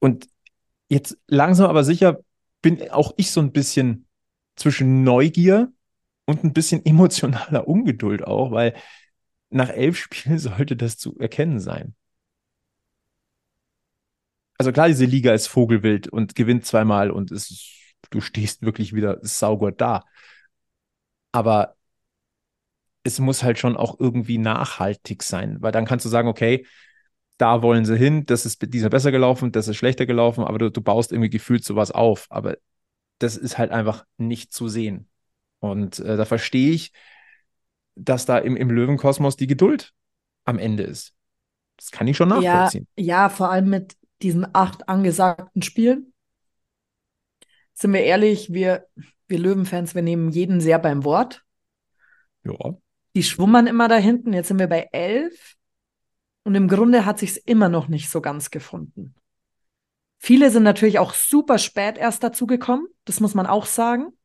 Und jetzt langsam aber sicher bin auch ich so ein bisschen zwischen Neugier und ein bisschen emotionaler Ungeduld auch, weil nach elf Spielen sollte das zu erkennen sein. Also klar, diese Liga ist Vogelwild und gewinnt zweimal und ist, du stehst wirklich wieder saugut da. Aber es muss halt schon auch irgendwie nachhaltig sein, weil dann kannst du sagen, okay, da wollen sie hin, das ist dieser besser gelaufen, das ist schlechter gelaufen, aber du, du baust irgendwie gefühlt sowas auf. Aber das ist halt einfach nicht zu sehen. Und äh, da verstehe ich, dass da im, im Löwenkosmos die Geduld am Ende ist. Das kann ich schon Ja, nachvollziehen. ja, vor allem mit diesen acht angesagten Spielen. Sind wir ehrlich, wir, wir Löwenfans, wir nehmen jeden sehr beim Wort. Ja. Die schwummern immer da hinten. Jetzt sind wir bei elf. Und im Grunde hat sich's immer noch nicht so ganz gefunden. Viele sind natürlich auch super spät erst dazugekommen. Das muss man auch sagen.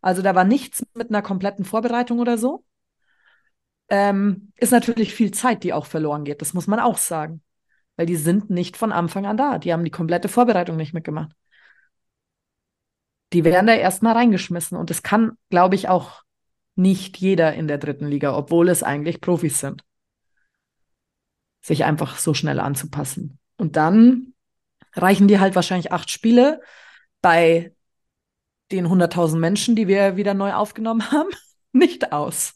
Also da war nichts mit einer kompletten Vorbereitung oder so. Ähm, ist natürlich viel Zeit, die auch verloren geht. Das muss man auch sagen. Weil die sind nicht von Anfang an da. Die haben die komplette Vorbereitung nicht mitgemacht. Die werden da erstmal reingeschmissen. Und das kann, glaube ich, auch nicht jeder in der dritten Liga, obwohl es eigentlich Profis sind. Sich einfach so schnell anzupassen. Und dann reichen die halt wahrscheinlich acht Spiele bei den 100.000 Menschen, die wir wieder neu aufgenommen haben, nicht aus.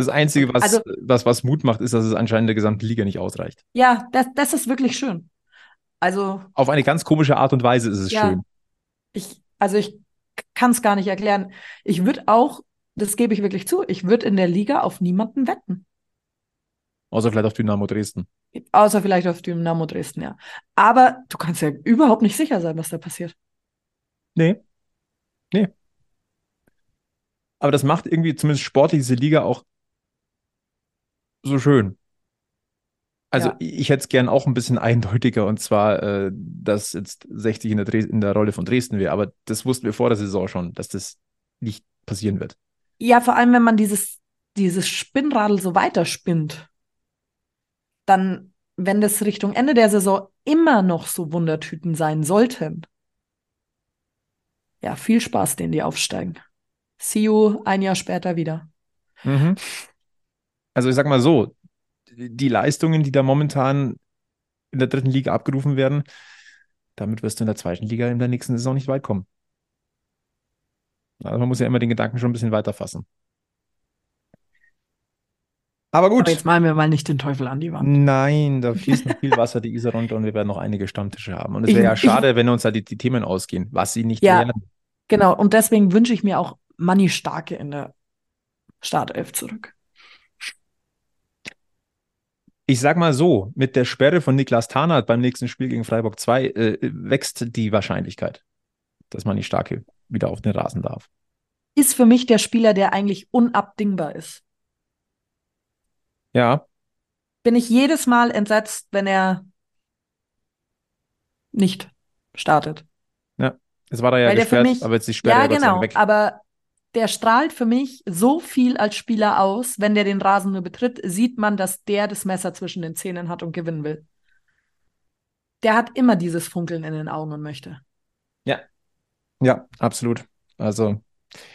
Das Einzige, was, Also- was, was Mut macht, ist, dass es anscheinend der gesamten Liga nicht ausreicht. Ja, das, das ist wirklich schön. Also Auf eine ganz komische Art und Weise ist es Ja. schön. ich, also ich kann es gar nicht erklären. Ich würde auch, das gebe ich wirklich zu, ich würde in der Liga auf niemanden wetten. Außer vielleicht auf Dynamo Dresden. Außer vielleicht auf Dynamo Dresden, ja. Aber du kannst ja überhaupt nicht sicher sein, was da passiert. Nee. Nee. Aber das macht irgendwie zumindest sportlich diese Liga auch so schön. Also Ja. ich hätte es gern auch ein bisschen eindeutiger und zwar, äh, dass jetzt 60 in der, Dres in der Rolle von Dresden wäre, aber das wussten wir vor der Saison schon, dass das nicht passieren wird. Ja, vor allem, wenn man dieses, dieses Spinnradl so weiterspinnt, dann, wenn das Richtung Ende der Saison immer noch so Wundertüten sein sollten, ja, viel Spaß, denen die aufsteigen. See you ein Jahr später wieder. Mhm. Also ich sag mal so, die Leistungen, die da momentan in der dritten Liga abgerufen werden, damit wirst du in der zweiten Liga in der nächsten Saison nicht weit kommen. Also man muss ja immer den Gedanken schon ein bisschen weiter fassen. Aber gut. Aber jetzt malen wir mal nicht den Teufel an die Wand. Nein, da fließt noch viel Wasser die Isar runter und wir werden noch einige Stammtische haben. Und es Ich- wäre ja ich- schade, wenn uns da die, die Themen ausgehen, was sie nicht Ja. werden. Genau, und deswegen wünsche ich mir auch Manni Starke in der Startelf zurück. Ich sag mal so, mit der Sperre von Niklas Tarnath beim nächsten Spiel gegen Freiburg 2 äh, wächst die Wahrscheinlichkeit, dass man die Starke wieder auf den Rasen darf. Ist für mich der Spieler, der eigentlich unabdingbar ist. Ja, Bin ich jedes Mal entsetzt, wenn er nicht startet. es war da ja gesperrt, mich- aber jetzt die Sperre Ja, ja, genau, weg. aber der strahlt für mich so viel als Spieler aus, wenn der den Rasen nur betritt, sieht man, dass der das Messer zwischen den Zähnen hat und gewinnen will. Der hat immer dieses Funkeln in den Augen und möchte. Ja, absolut. Also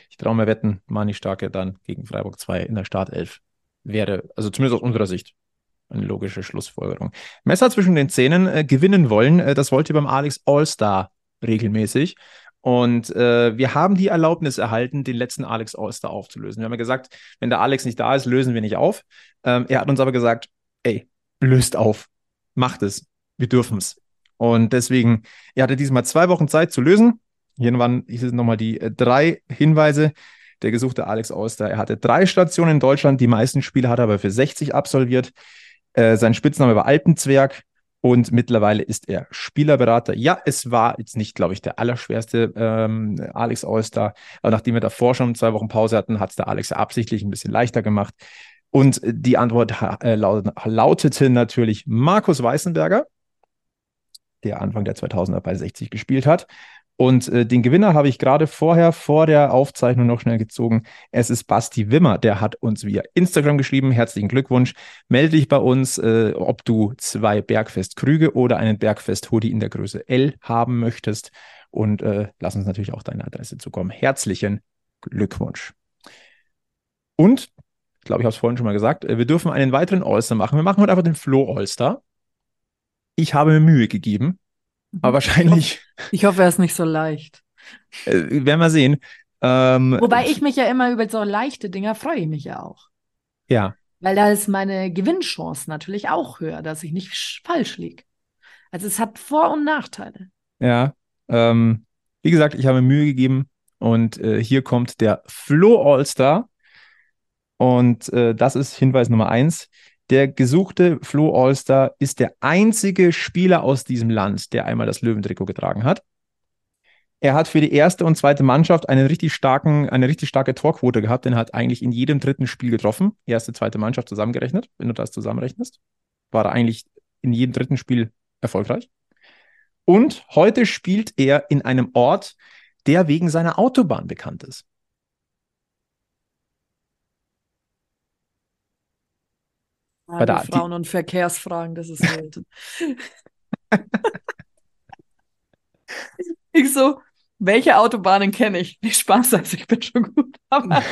ich traue mir wetten, Mani Starke dann gegen Freiburg 2 in der Startelf wäre, also zumindest aus unserer Sicht, eine logische Schlussfolgerung. Messer zwischen den Zähnen äh, gewinnen wollen, äh, das wollte beim Alex All-Star regelmäßig. Und äh, wir haben die Erlaubnis erhalten, den letzten Alex All-Star aufzulösen. Wir haben ja gesagt, wenn der Alex nicht da ist, lösen wir nicht auf. Ähm, er hat uns aber gesagt, ey, löst auf, macht es, wir dürfen es. Und deswegen, er hatte diesmal zwei Wochen Zeit zu lösen. Hier waren nochmal die äh, drei Hinweise. Der gesuchte Alex Auster, er hatte drei Stationen in Deutschland, die meisten Spiele hat er aber für 60 absolviert. Äh, sein Spitzname war Alpenzwerg und mittlerweile ist er Spielerberater. Ja, es war jetzt nicht, glaube ich, der allerschwerste ähm, Alex Auster, aber nachdem wir davor schon zwei Wochen Pause hatten, hat es der Alex absichtlich ein bisschen leichter gemacht. Und äh, die Antwort äh, laut, lautete natürlich Markus Weißenberger, der Anfang der 2000er bei 60 gespielt hat. Und äh, den Gewinner habe ich gerade vorher vor der Aufzeichnung noch schnell gezogen. Es ist Basti Wimmer, der hat uns via Instagram geschrieben. Herzlichen Glückwunsch. Melde dich bei uns, äh, ob du zwei Bergfest-Krüge oder einen Bergfest-Hoodie in der Größe L haben möchtest. Und äh, lass uns natürlich auch deine Adresse zukommen. Herzlichen Glückwunsch. Und, ich glaube, ich habe es vorhin schon mal gesagt, äh, wir dürfen einen weiteren All-Star machen. Wir machen heute einfach den Flo All-Star. Ich habe mir Mühe gegeben, aber wahrscheinlich Ich hoffe, er ist nicht so leicht. äh, werden wir sehen. Ähm, Wobei ich mich ja immer über so leichte Dinger freue ich mich ja auch. Ja, Weil da ist meine Gewinnchance natürlich auch höher, dass ich nicht sch- falsch liege. Also es hat Vor- und Nachteile. ja. Ähm, wie gesagt, ich habe mir Mühe gegeben und äh, hier kommt der Flo All-Star. Und äh, das ist Hinweis Nummer eins. Der gesuchte Flo All-Star ist der einzige Spieler aus diesem Land, der einmal das Löwentrikot getragen hat. Er hat für die erste und zweite Mannschaft einen richtig starken, eine richtig starke Torquote gehabt, denn er hat eigentlich in jedem dritten Spiel getroffen. Erste, zweite Mannschaft zusammengerechnet, wenn du das zusammenrechnest. War er eigentlich in jedem dritten Spiel erfolgreich. Und heute spielt er in einem Ort, der wegen seiner Autobahn bekannt ist. Ja, Bei die der- Frauen- und Verkehrsfragen, das ist wild. ich so, welche Autobahnen kenne ich? Nicht Spaß, also ich bin schon gut.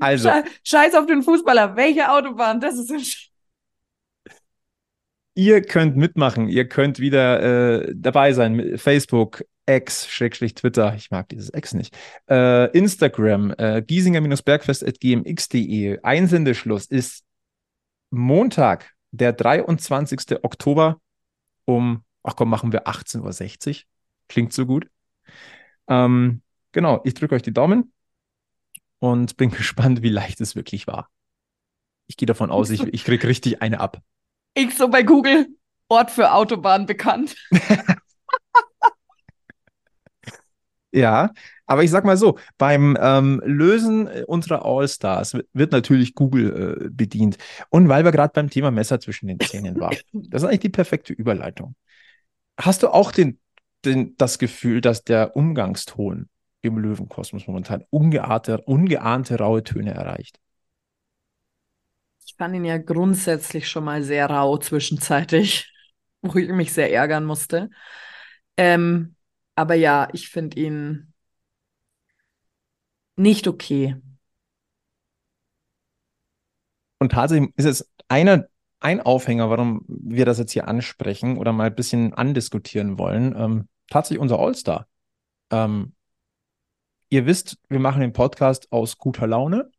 Also, Sche- Scheiß auf den Fußballer, welche Autobahn? Das ist ein Sch ihr könnt mitmachen, ihr könnt wieder äh, dabei sein Facebook, X, Schrägstrich Twitter, ich mag dieses X nicht, äh, Instagram, äh, giesinger-bergfest.gmx.de. Einsendeschluss ist Montag, der 23. Oktober um, ach komm, machen wir 18.60 Uhr. Klingt so gut. Ähm, genau, ich drücke euch die Daumen und bin gespannt, wie leicht es wirklich war. Ich gehe davon aus, ich, ich kriege richtig eine ab. Ich so bei Google, Ort für Autobahn bekannt. Ja, aber ich sag mal so, beim ähm, Lösen unserer All-Stars wird, natürlich Google äh, bedient. Und weil wir gerade beim Thema Messer zwischen den Zähnen waren, das ist eigentlich die perfekte Überleitung. Hast du auch den, den, das Gefühl, dass der Umgangston im Löwenkosmos momentan ungeahnte, ungeahnte raue Töne erreicht? Ich fand ihn ja grundsätzlich schon mal sehr rau zwischenzeitlich, wo ich mich sehr ärgern musste. Ähm, aber ja, ich finde ihn nicht okay. Und tatsächlich ist es einer, ein Aufhänger, warum wir das jetzt hier ansprechen oder mal ein bisschen andiskutieren wollen. Ähm, tatsächlich unser All-Star. Ähm, ihr wisst, wir machen den Podcast aus guter Laune,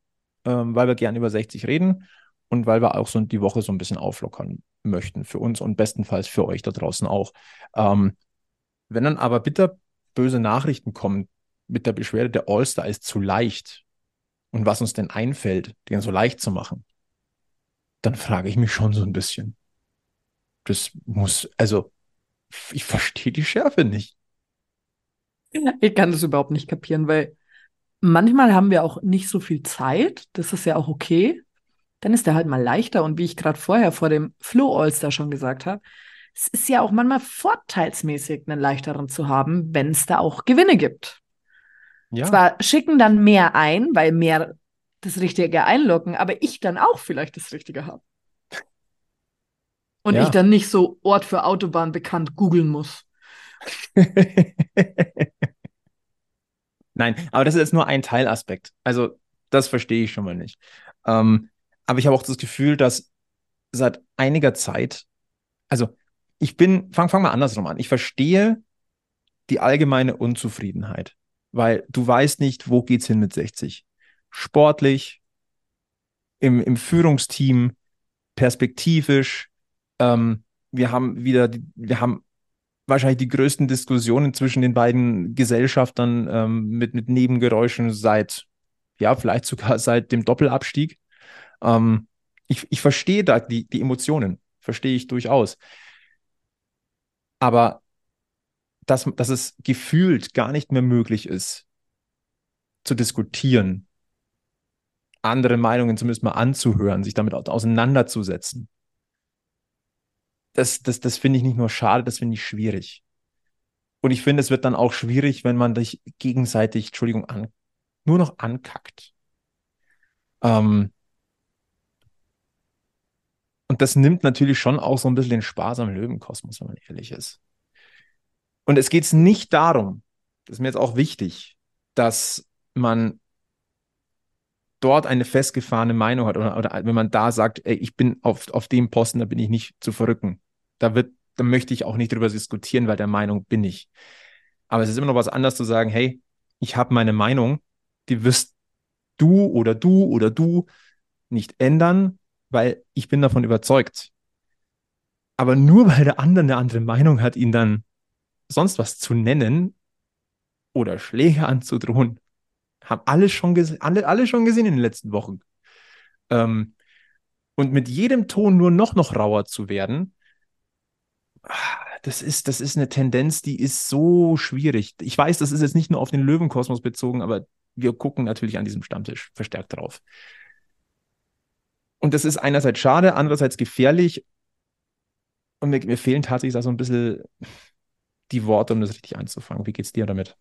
ähm, weil wir gern über 60 reden und weil wir auch so die Woche so ein bisschen auflockern möchten für uns und bestenfalls für euch da draußen auch. Ähm, wenn dann aber bitter böse Nachrichten kommen mit der Beschwerde, der All-Star ist zu leicht und was uns denn einfällt, den so leicht zu machen, dann frage ich mich schon so ein bisschen. Das muss, also, ich verstehe die Schärfe nicht. Ich kann das überhaupt nicht kapieren, weil manchmal haben wir auch nicht so viel Zeit. Das ist ja auch okay. Dann ist der halt mal leichter. Und wie ich gerade vorher vor dem Flow All-Star schon gesagt habe, es ist ja auch manchmal vorteilsmäßig, einen leichteren zu haben, wenn es da auch Gewinne gibt. Ja. Zwar schicken dann mehr ein, weil mehr das Richtige einloggen, aber ich dann auch vielleicht das Richtige habe. Und ja. ich dann nicht so Ort für Autobahn bekannt googeln muss. Nein, aber das ist jetzt nur ein Teilaspekt. Also, das verstehe ich schon mal nicht. Ähm, aber ich habe auch das Gefühl, dass seit einiger Zeit, also ich bin, fang, fang mal andersrum an. Ich verstehe die allgemeine Unzufriedenheit, weil du weißt nicht, wo geht's hin mit 60. Sportlich, im, im Führungsteam, perspektivisch. Ähm, wir haben wieder, wir haben wahrscheinlich die größten Diskussionen zwischen den beiden Gesellschaftern ähm, mit, mit Nebengeräuschen seit, ja, vielleicht sogar seit dem Doppelabstieg. Ähm, ich, ich verstehe da die, die Emotionen, verstehe ich durchaus. Aber dass, dass es gefühlt gar nicht mehr möglich ist, zu diskutieren, andere Meinungen zumindest mal anzuhören, sich damit auseinanderzusetzen. Das, das, das finde ich nicht nur schade, das finde ich schwierig. Und ich finde, es wird dann auch schwierig, wenn man sich gegenseitig, Entschuldigung, an, nur noch ankackt. Ähm, und das nimmt natürlich schon auch so ein bisschen den Spaß am Löwenkosmos, wenn man ehrlich ist. Und es geht nicht darum, das ist mir jetzt auch wichtig, dass man dort eine festgefahrene Meinung hat oder, oder wenn man da sagt, ey, ich bin auf, auf dem Posten, da bin ich nicht zu verrücken. Da wird, da möchte ich auch nicht drüber diskutieren, weil der Meinung bin ich. Aber es ist immer noch was anderes zu sagen, hey, ich habe meine Meinung, die wirst du oder du oder du nicht ändern, weil ich bin davon überzeugt. Aber nur weil der andere eine andere Meinung hat, ihn dann sonst was zu nennen oder Schläge anzudrohen, haben alle schon, alle, alle schon gesehen in den letzten Wochen. Ähm, und mit jedem Ton nur noch, noch rauer zu werden, das ist, das ist eine Tendenz, die ist so schwierig. Ich weiß, das ist jetzt nicht nur auf den Löwenkosmos bezogen, aber wir gucken natürlich an diesem Stammtisch verstärkt drauf. Und das ist einerseits schade, andererseits gefährlich. Und mir, mir fehlen tatsächlich so ein bisschen die Worte, um das richtig anzufangen. Wie geht's dir damit?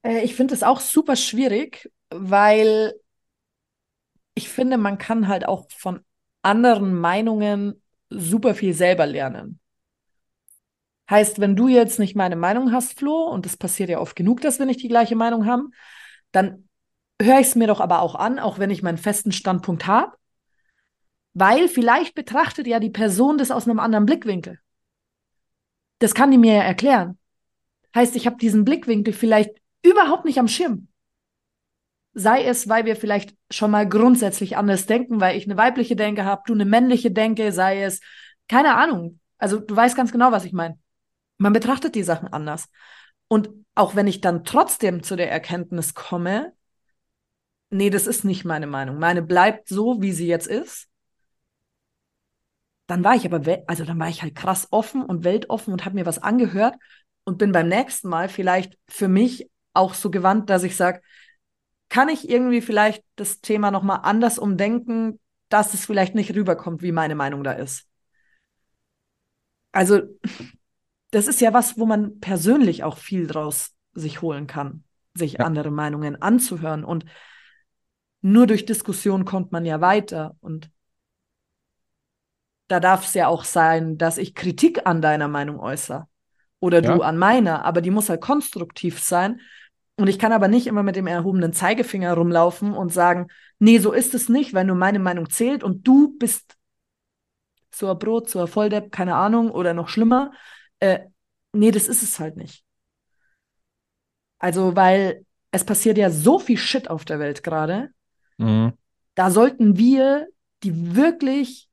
Äh, ich finde es auch super schwierig, weil ich finde, man kann halt auch von anderen Meinungen super viel selber lernen. Heißt, wenn du jetzt nicht meine Meinung hast, Flo, und das passiert ja oft genug, dass wir nicht die gleiche Meinung haben, dann höre ich es mir doch aber auch an, auch wenn ich meinen festen Standpunkt habe, weil vielleicht betrachtet ja die Person das aus einem anderen Blickwinkel. Das kann die mir ja erklären. Heißt, ich habe diesen Blickwinkel vielleicht überhaupt nicht am Schirm. Sei es, weil wir vielleicht schon mal grundsätzlich anders denken, weil ich eine weibliche Denke habe, du eine männliche Denke, sei es, keine Ahnung. Also du weißt ganz genau, was ich meine. Man betrachtet die Sachen anders. Und auch wenn ich dann trotzdem zu der Erkenntnis komme, nee, das ist nicht meine Meinung. Meine bleibt so, wie sie jetzt ist. Dann war ich aber, also dann war ich halt krass offen und weltoffen und habe mir was angehört. und bin beim nächsten Mal vielleicht für mich auch so gewandt, dass ich sage, kann ich irgendwie vielleicht das Thema nochmal anders umdenken, dass es vielleicht nicht rüberkommt, wie meine Meinung da ist. Also, das ist ja was, wo man persönlich auch viel draus sich holen kann, sich ja. andere Meinungen anzuhören. Und nur durch Diskussion kommt man ja weiter. Und da darf es ja auch sein, dass ich Kritik an deiner Meinung äußere oder ja. du an meiner, aber die muss halt konstruktiv sein. Und ich kann aber nicht immer mit dem erhobenen Zeigefinger rumlaufen und sagen, nee, so ist es nicht, weil nur meine Meinung zählt und du bist so ein Brot, so ein Volldepp, keine Ahnung, oder noch schlimmer. Äh, nee, das ist es halt nicht. Also, weil es passiert ja so viel Shit auf der Welt gerade. Mhm. Da sollten wir, die wirklich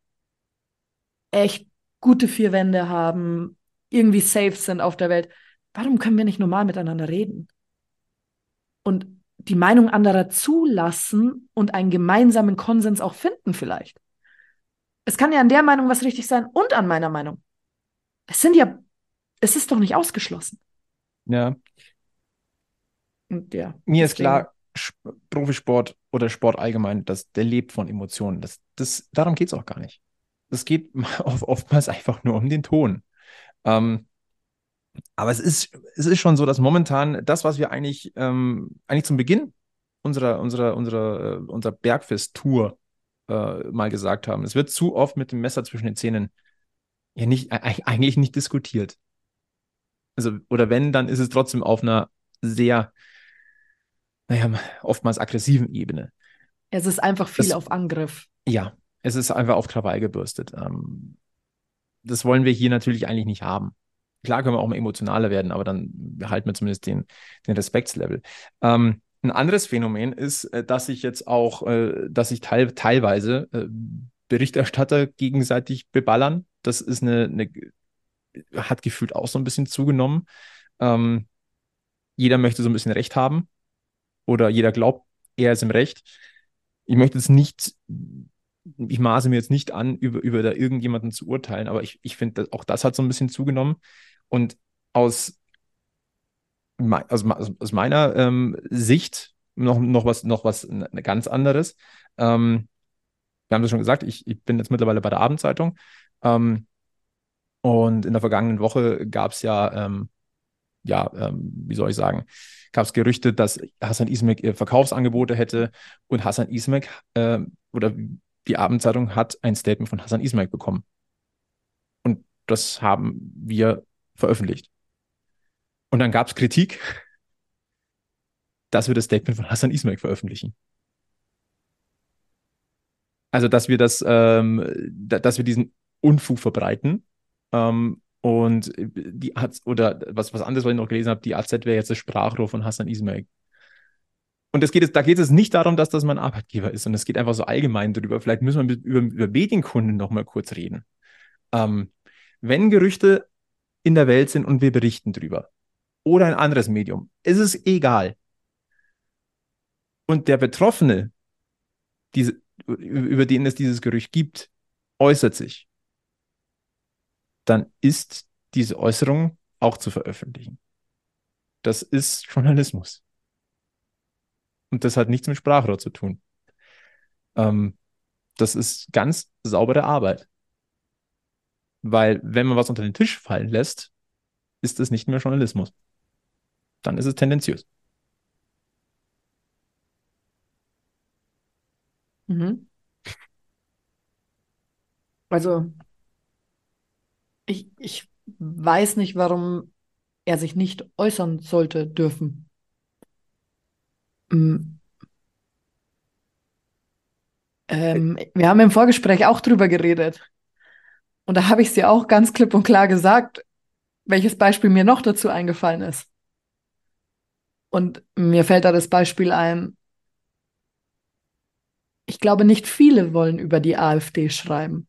echt gute vier Wände haben, irgendwie safe sind auf der Welt, warum können wir nicht normal miteinander reden? Und die Meinung anderer zulassen und einen gemeinsamen Konsens auch finden vielleicht. Es kann ja an der Meinung was richtig sein und an meiner Meinung. Es sind ja, es ist doch nicht ausgeschlossen. Ja. Und ja. Mir ist klar, Profisport oder Sport allgemein, das, der lebt von Emotionen. Das, das, darum geht es auch gar nicht es geht oftmals einfach nur um den Ton. Ähm, aber es ist, es ist schon so, dass momentan das, was wir eigentlich, ähm, eigentlich zum Beginn unserer, unserer, unserer, äh, unserer Bergfest-Tour äh, mal gesagt haben, es wird zu oft mit dem Messer zwischen den Zähnen ja nicht, eigentlich nicht diskutiert. Also, oder wenn, dann ist es trotzdem auf einer sehr, naja, oftmals aggressiven Ebene. Es ist einfach viel das, auf Angriff. Ja, es ist einfach auf Krawall gebürstet. Ähm, das wollen wir hier natürlich eigentlich nicht haben. Klar können wir auch mal emotionaler werden, aber dann halten wir zumindest den, den Respektslevel. Ähm, ein anderes Phänomen ist, äh, dass sich jetzt auch, äh, dass sich teil, teilweise äh, Berichterstatter gegenseitig beballern. Das ist eine, eine, hat gefühlt auch so ein bisschen zugenommen. Ähm, jeder möchte so ein bisschen Recht haben oder jeder glaubt, er ist im Recht. Ich möchte jetzt nicht ich maße mir jetzt nicht an, über, über da irgendjemanden zu urteilen, aber ich, ich finde, auch das hat so ein bisschen zugenommen. Und aus, also aus meiner ähm, Sicht noch, noch was, noch was ganz anderes. Ähm, wir haben das schon gesagt, ich, ich bin jetzt mittlerweile bei der Abendzeitung. Ähm, und in der vergangenen Woche gab es ja, ähm, ja, ähm, wie soll ich sagen, gab es Gerüchte, dass Hassan Ismek Verkaufsangebote hätte und Hassan Ismek äh, oder die Abendzeitung hat ein Statement von Hassan Ismail bekommen. Und das haben wir veröffentlicht. Und dann gab es Kritik, dass wir das Statement von Hassan Ismail veröffentlichen. Also, dass wir das, ähm, dass wir diesen Unfug verbreiten. Ähm, und die hat, oder was, was anderes, was ich noch gelesen habe, die AZ wäre jetzt das Sprachrohr von Hassan Ismail. Und es geht da geht es nicht darum, dass das mein Arbeitgeber ist, sondern es geht einfach so allgemein darüber. Vielleicht müssen wir über, über Medienkunden noch mal kurz reden. Ähm, wenn Gerüchte in der Welt sind und wir berichten drüber oder ein anderes Medium, ist es egal. Und der Betroffene, diese, über den es dieses Gerücht gibt, äußert sich, dann ist diese Äußerung auch zu veröffentlichen. Das ist Journalismus. Und das hat nichts mit Sprachrohr zu tun. Ähm, das ist ganz saubere Arbeit. Weil wenn man was unter den Tisch fallen lässt, ist es nicht mehr Journalismus. Dann ist es tendenziös. Mhm. Also, ich, ich weiß nicht, warum er sich nicht äußern sollte dürfen. Mm. Ähm, wir haben im Vorgespräch auch drüber geredet. Und da habe ich dir auch ganz klipp und klar gesagt, welches Beispiel mir noch dazu eingefallen ist. Und mir fällt da das Beispiel ein, ich glaube, nicht viele wollen über die AfD schreiben.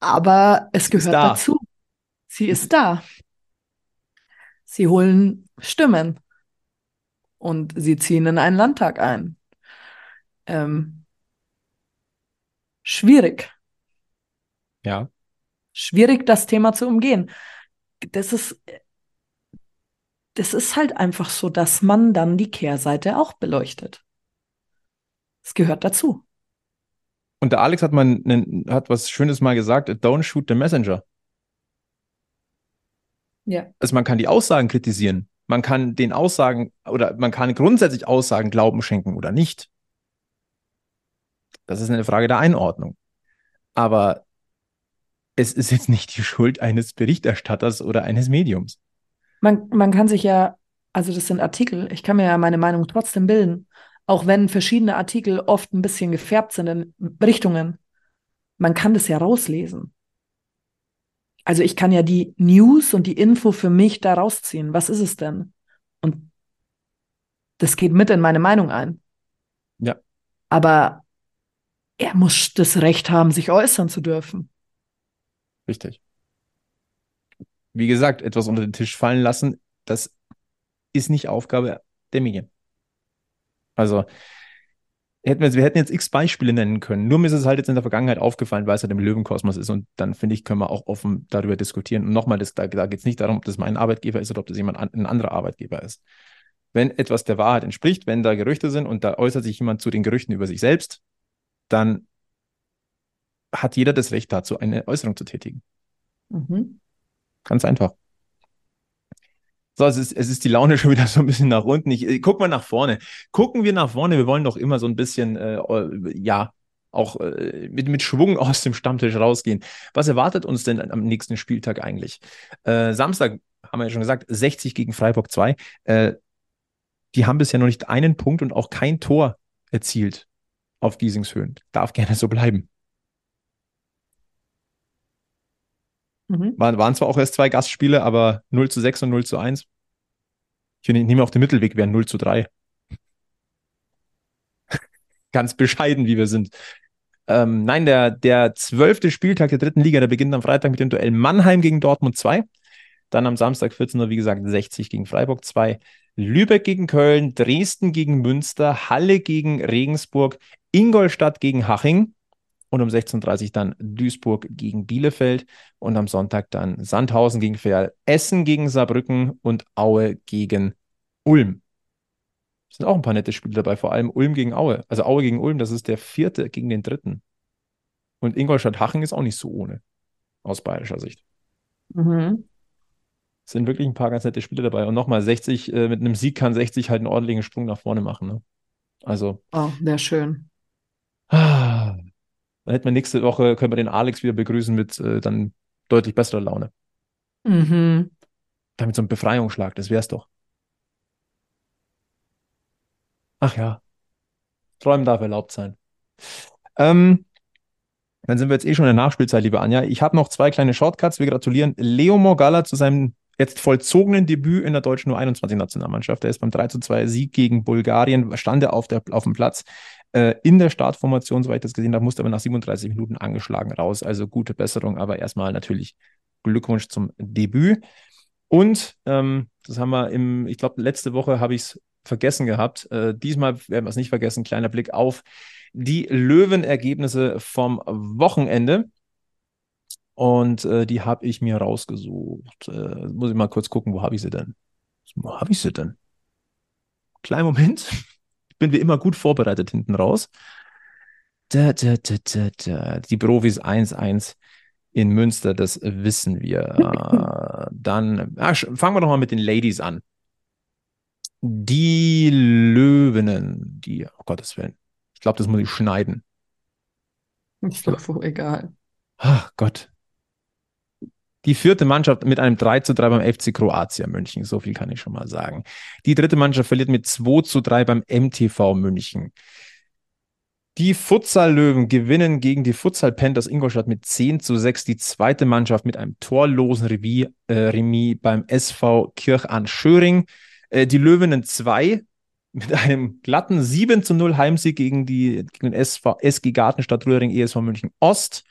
Aber es gehört dazu. Sie ist da. Sie holen Stimmen und sie ziehen in einen Landtag ein. Ähm, schwierig. Ja. Schwierig, das Thema zu umgehen. das ist, das ist halt einfach so, dass man dann die Kehrseite auch beleuchtet. Es gehört dazu. Und der Alex hat mal einen, hat was Schönes mal gesagt: Don't shoot the messenger. Ja. Also man kann die Aussagen kritisieren. Man kann den Aussagen oder man kann grundsätzlich Aussagen Glauben schenken oder nicht. Das ist eine Frage der Einordnung. Aber es ist jetzt nicht die Schuld eines Berichterstatters oder eines Mediums. Man, man kann sich ja, also das sind Artikel, ich kann mir ja meine Meinung trotzdem bilden, auch wenn verschiedene Artikel oft ein bisschen gefärbt sind in Richtungen. Man kann das ja rauslesen. Also ich kann ja die News und die Info für mich da rausziehen. Was ist es denn? Und das geht mit in meine Meinung ein. Ja. Aber er muss das Recht haben, sich äußern zu dürfen. Richtig. Wie gesagt, etwas unter den Tisch fallen lassen, das ist nicht Aufgabe der Medien. Also, hätten wir, wir hätten jetzt x Beispiele nennen können. Nur mir ist es halt jetzt in der Vergangenheit aufgefallen, weil es halt im Löwenkosmos ist. Und dann finde ich, können wir auch offen darüber diskutieren. Und nochmal, das, da, da geht es nicht darum, ob das mein Arbeitgeber ist oder ob das jemand an, ein anderer Arbeitgeber ist. Wenn etwas der Wahrheit entspricht, wenn da Gerüchte sind und da äußert sich jemand zu den Gerüchten über sich selbst, dann hat jeder das Recht dazu, eine Äußerung zu tätigen. Mhm. Ganz einfach. So, es ist, es ist die Laune schon wieder so ein bisschen nach unten. Ich, ich guck mal nach vorne. Gucken wir nach vorne. Wir wollen doch immer so ein bisschen, äh, ja, auch äh, mit, mit Schwung aus dem Stammtisch rausgehen. Was erwartet uns denn am nächsten Spieltag eigentlich? Äh, Samstag haben wir ja schon gesagt, 60 gegen Freiburg 2. Äh, die haben bisher noch nicht einen Punkt und auch kein Tor erzielt auf Giesingshöhen. Darf gerne so bleiben. Mhm. Waren, waren zwar auch erst zwei Gastspiele, aber 0 zu 6 und 0 zu 1. Ich nehme auf den Mittelweg, wären 0 zu 3. Ganz bescheiden, wie wir sind. Ähm, nein, der, der zwölfte Spieltag der dritten Liga, der beginnt am Freitag mit dem Duell Mannheim gegen Dortmund 2. Dann am Samstag 14 Uhr, wie gesagt, 60 gegen Freiburg 2. Lübeck gegen Köln, Dresden gegen Münster, Halle gegen Regensburg, Ingolstadt gegen Haching, und um 16.30 Uhr dann Duisburg gegen Bielefeld und am Sonntag dann Sandhausen gegen Ferl, Essen gegen Saarbrücken und Aue gegen Ulm. Es sind auch ein paar nette Spiele dabei, vor allem Ulm gegen Aue. Also Aue gegen Ulm, das ist der vierte gegen den dritten. Und Ingolstadt-Hachen ist auch nicht so ohne, aus bayerischer Sicht. Mhm. Es sind wirklich ein paar ganz nette Spiele dabei. Und nochmal, 60, äh, mit einem Sieg kann 60 halt einen ordentlichen Sprung nach vorne machen. Ne? Also. Oh, wäre schön. Ah, dann hätten wir nächste Woche, können wir den Alex wieder begrüßen mit äh, dann deutlich besserer Laune. Mhm. Damit so ein Befreiungsschlag, das wär's doch. Ach ja. Träumen darf erlaubt sein. Ähm, dann sind wir jetzt eh schon in der Nachspielzeit, liebe Anja. Ich habe noch zwei kleine Shortcuts. Wir gratulieren Leo Morgalla zu seinem jetzt vollzogenen Debüt in der deutschen U21-Nationalmannschaft. Er ist beim 3 zu 2 Sieg gegen Bulgarien, stand er auf, der, auf dem Platz äh, in der Startformation, soweit ich das gesehen habe, musste aber nach 37 Minuten angeschlagen raus. Also gute Besserung, aber erstmal natürlich Glückwunsch zum Debüt. Und ähm, das haben wir im, ich glaube, letzte Woche habe ich es vergessen gehabt. Äh, diesmal werden wir es nicht vergessen. Kleiner Blick auf die Löwenergebnisse vom Wochenende. Und äh, die habe ich mir rausgesucht. Äh, muss ich mal kurz gucken, wo habe ich sie denn? Wo habe ich sie denn? Kleinen Moment bin wie immer gut vorbereitet hinten raus. Da, da, da. Die Profis 1-1 in Münster, das wissen wir. Äh, dann ah, fangen wir doch mal mit den Ladies an. Die Löwinnen, die, oh Gottes Willen. Ich glaube, das muss ich schneiden. Ist doch so egal. Ach Gott. Die vierte Mannschaft mit einem 3 zu 3 beim FC Kroatia München. So viel kann ich schon mal sagen. Die dritte Mannschaft verliert mit 2 zu 3 beim MTV München. Die Futsal-Löwen gewinnen gegen die Futsal Panthers Ingolstadt mit 10 zu 6. Die zweite Mannschaft mit einem torlosen Remis, äh, Remis beim SV Kirch an Schöring. Äh, die Löwinnen 2 mit einem glatten 7 zu 0 Heimsieg gegen, die, gegen den SV, SG Gartenstadt Rühring ESV München Ost.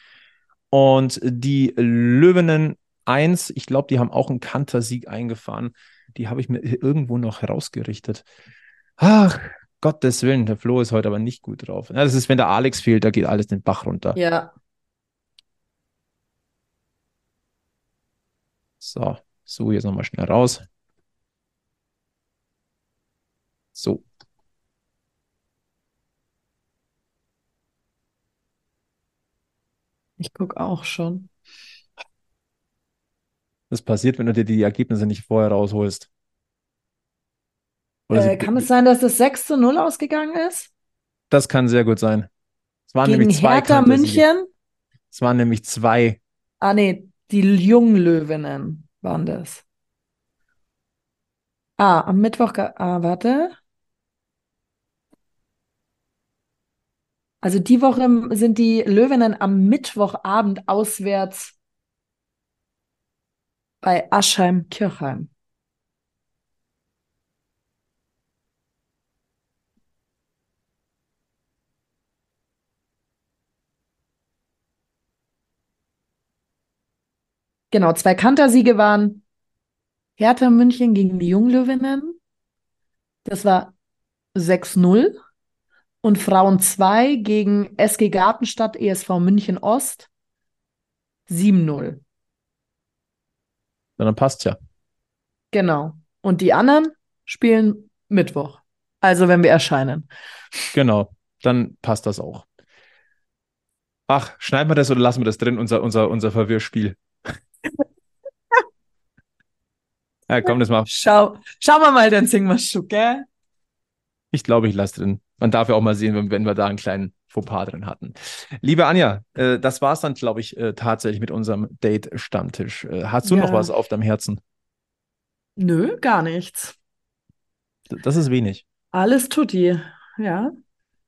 Und die Löwinnen 1, ich glaube, die haben auch einen Kantersieg eingefahren. Die habe ich mir irgendwo noch herausgerichtet. Ach, Gottes Willen, der Flo ist heute aber nicht gut drauf. Ja, das ist, wenn der Alex fehlt, da geht alles den Bach runter. Ja. So, So, jetzt nochmal schnell raus. So. Ich gucke auch schon. Das passiert, wenn du dir die Ergebnisse nicht vorher rausholst. Äh, kann es sein, dass das 6 zu 0 ausgegangen ist? das kann sehr gut sein. Es waren Gegen nämlich zwei Hertha Kantersiege. München? Es waren nämlich zwei. Ah, nee, die Junglöwinnen waren das. Ah, am Mittwoch, ah, warte. Also die Woche sind die Löwinnen am Mittwochabend auswärts bei Aschheim-Kirchheim. Genau, zwei Kantersiege waren Hertha München gegen die Junglöwinnen. Das war 6-0. Und Frauen 2 gegen SG Gartenstadt ESV München Ost 7-0. Dann passt ja. Genau. Und die anderen spielen Mittwoch. Also wenn wir erscheinen. Genau. Dann passt das auch. Ach, schneiden wir das oder lassen wir das drin, unser, unser, unser Verwirrspiel? ja, komm, das mal. Schau, schauen wir mal, dann singen wir schon, gell? Ich glaube, ich lasse drin. Man darf ja auch mal sehen, wenn, wir da einen kleinen Fauxpas drin hatten. Liebe Anja, äh, das war's dann, glaube ich, äh, tatsächlich mit unserem Date-Stammtisch. Äh, hast du noch Ja. was auf deinem Herzen? Nö, gar nichts. Das ist wenig. Alles tutti. Ja.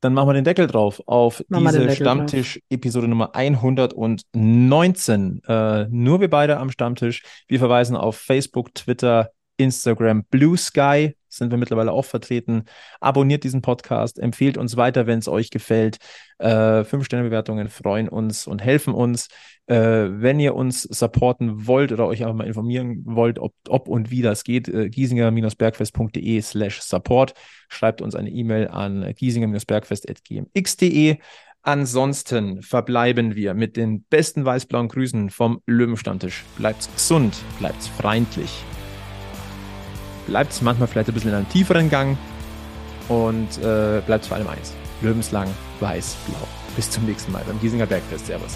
Dann machen wir den Deckel drauf auf Machen diese. Stammtisch-Episode Nummer 119. Äh, nur wir beide am Stammtisch. Wir verweisen auf Facebook, Twitter, Instagram, Blue Sky sind wir mittlerweile auch vertreten. Abonniert diesen Podcast, empfehlt uns weiter, wenn es euch gefällt. Äh, Fünf-Sterne-Bewertungen freuen uns und helfen uns. Äh, wenn ihr uns supporten wollt oder euch einfach mal informieren wollt, ob, ob und wie das geht, äh, giesinger-bergfest.de slash support. Schreibt uns eine E-Mail an giesinger-bergfest.gmx.de. Ansonsten verbleiben wir mit den besten weiß-blauen Grüßen vom Löwenstammtisch. Bleibt gesund, bleibt freundlich. Bleibt manchmal vielleicht ein bisschen in einem tieferen Gang und äh, bleibt vor allem eins. Löwenslang, weiß-blau. Bis zum nächsten Mal beim Giesinger Bergfest. Servus.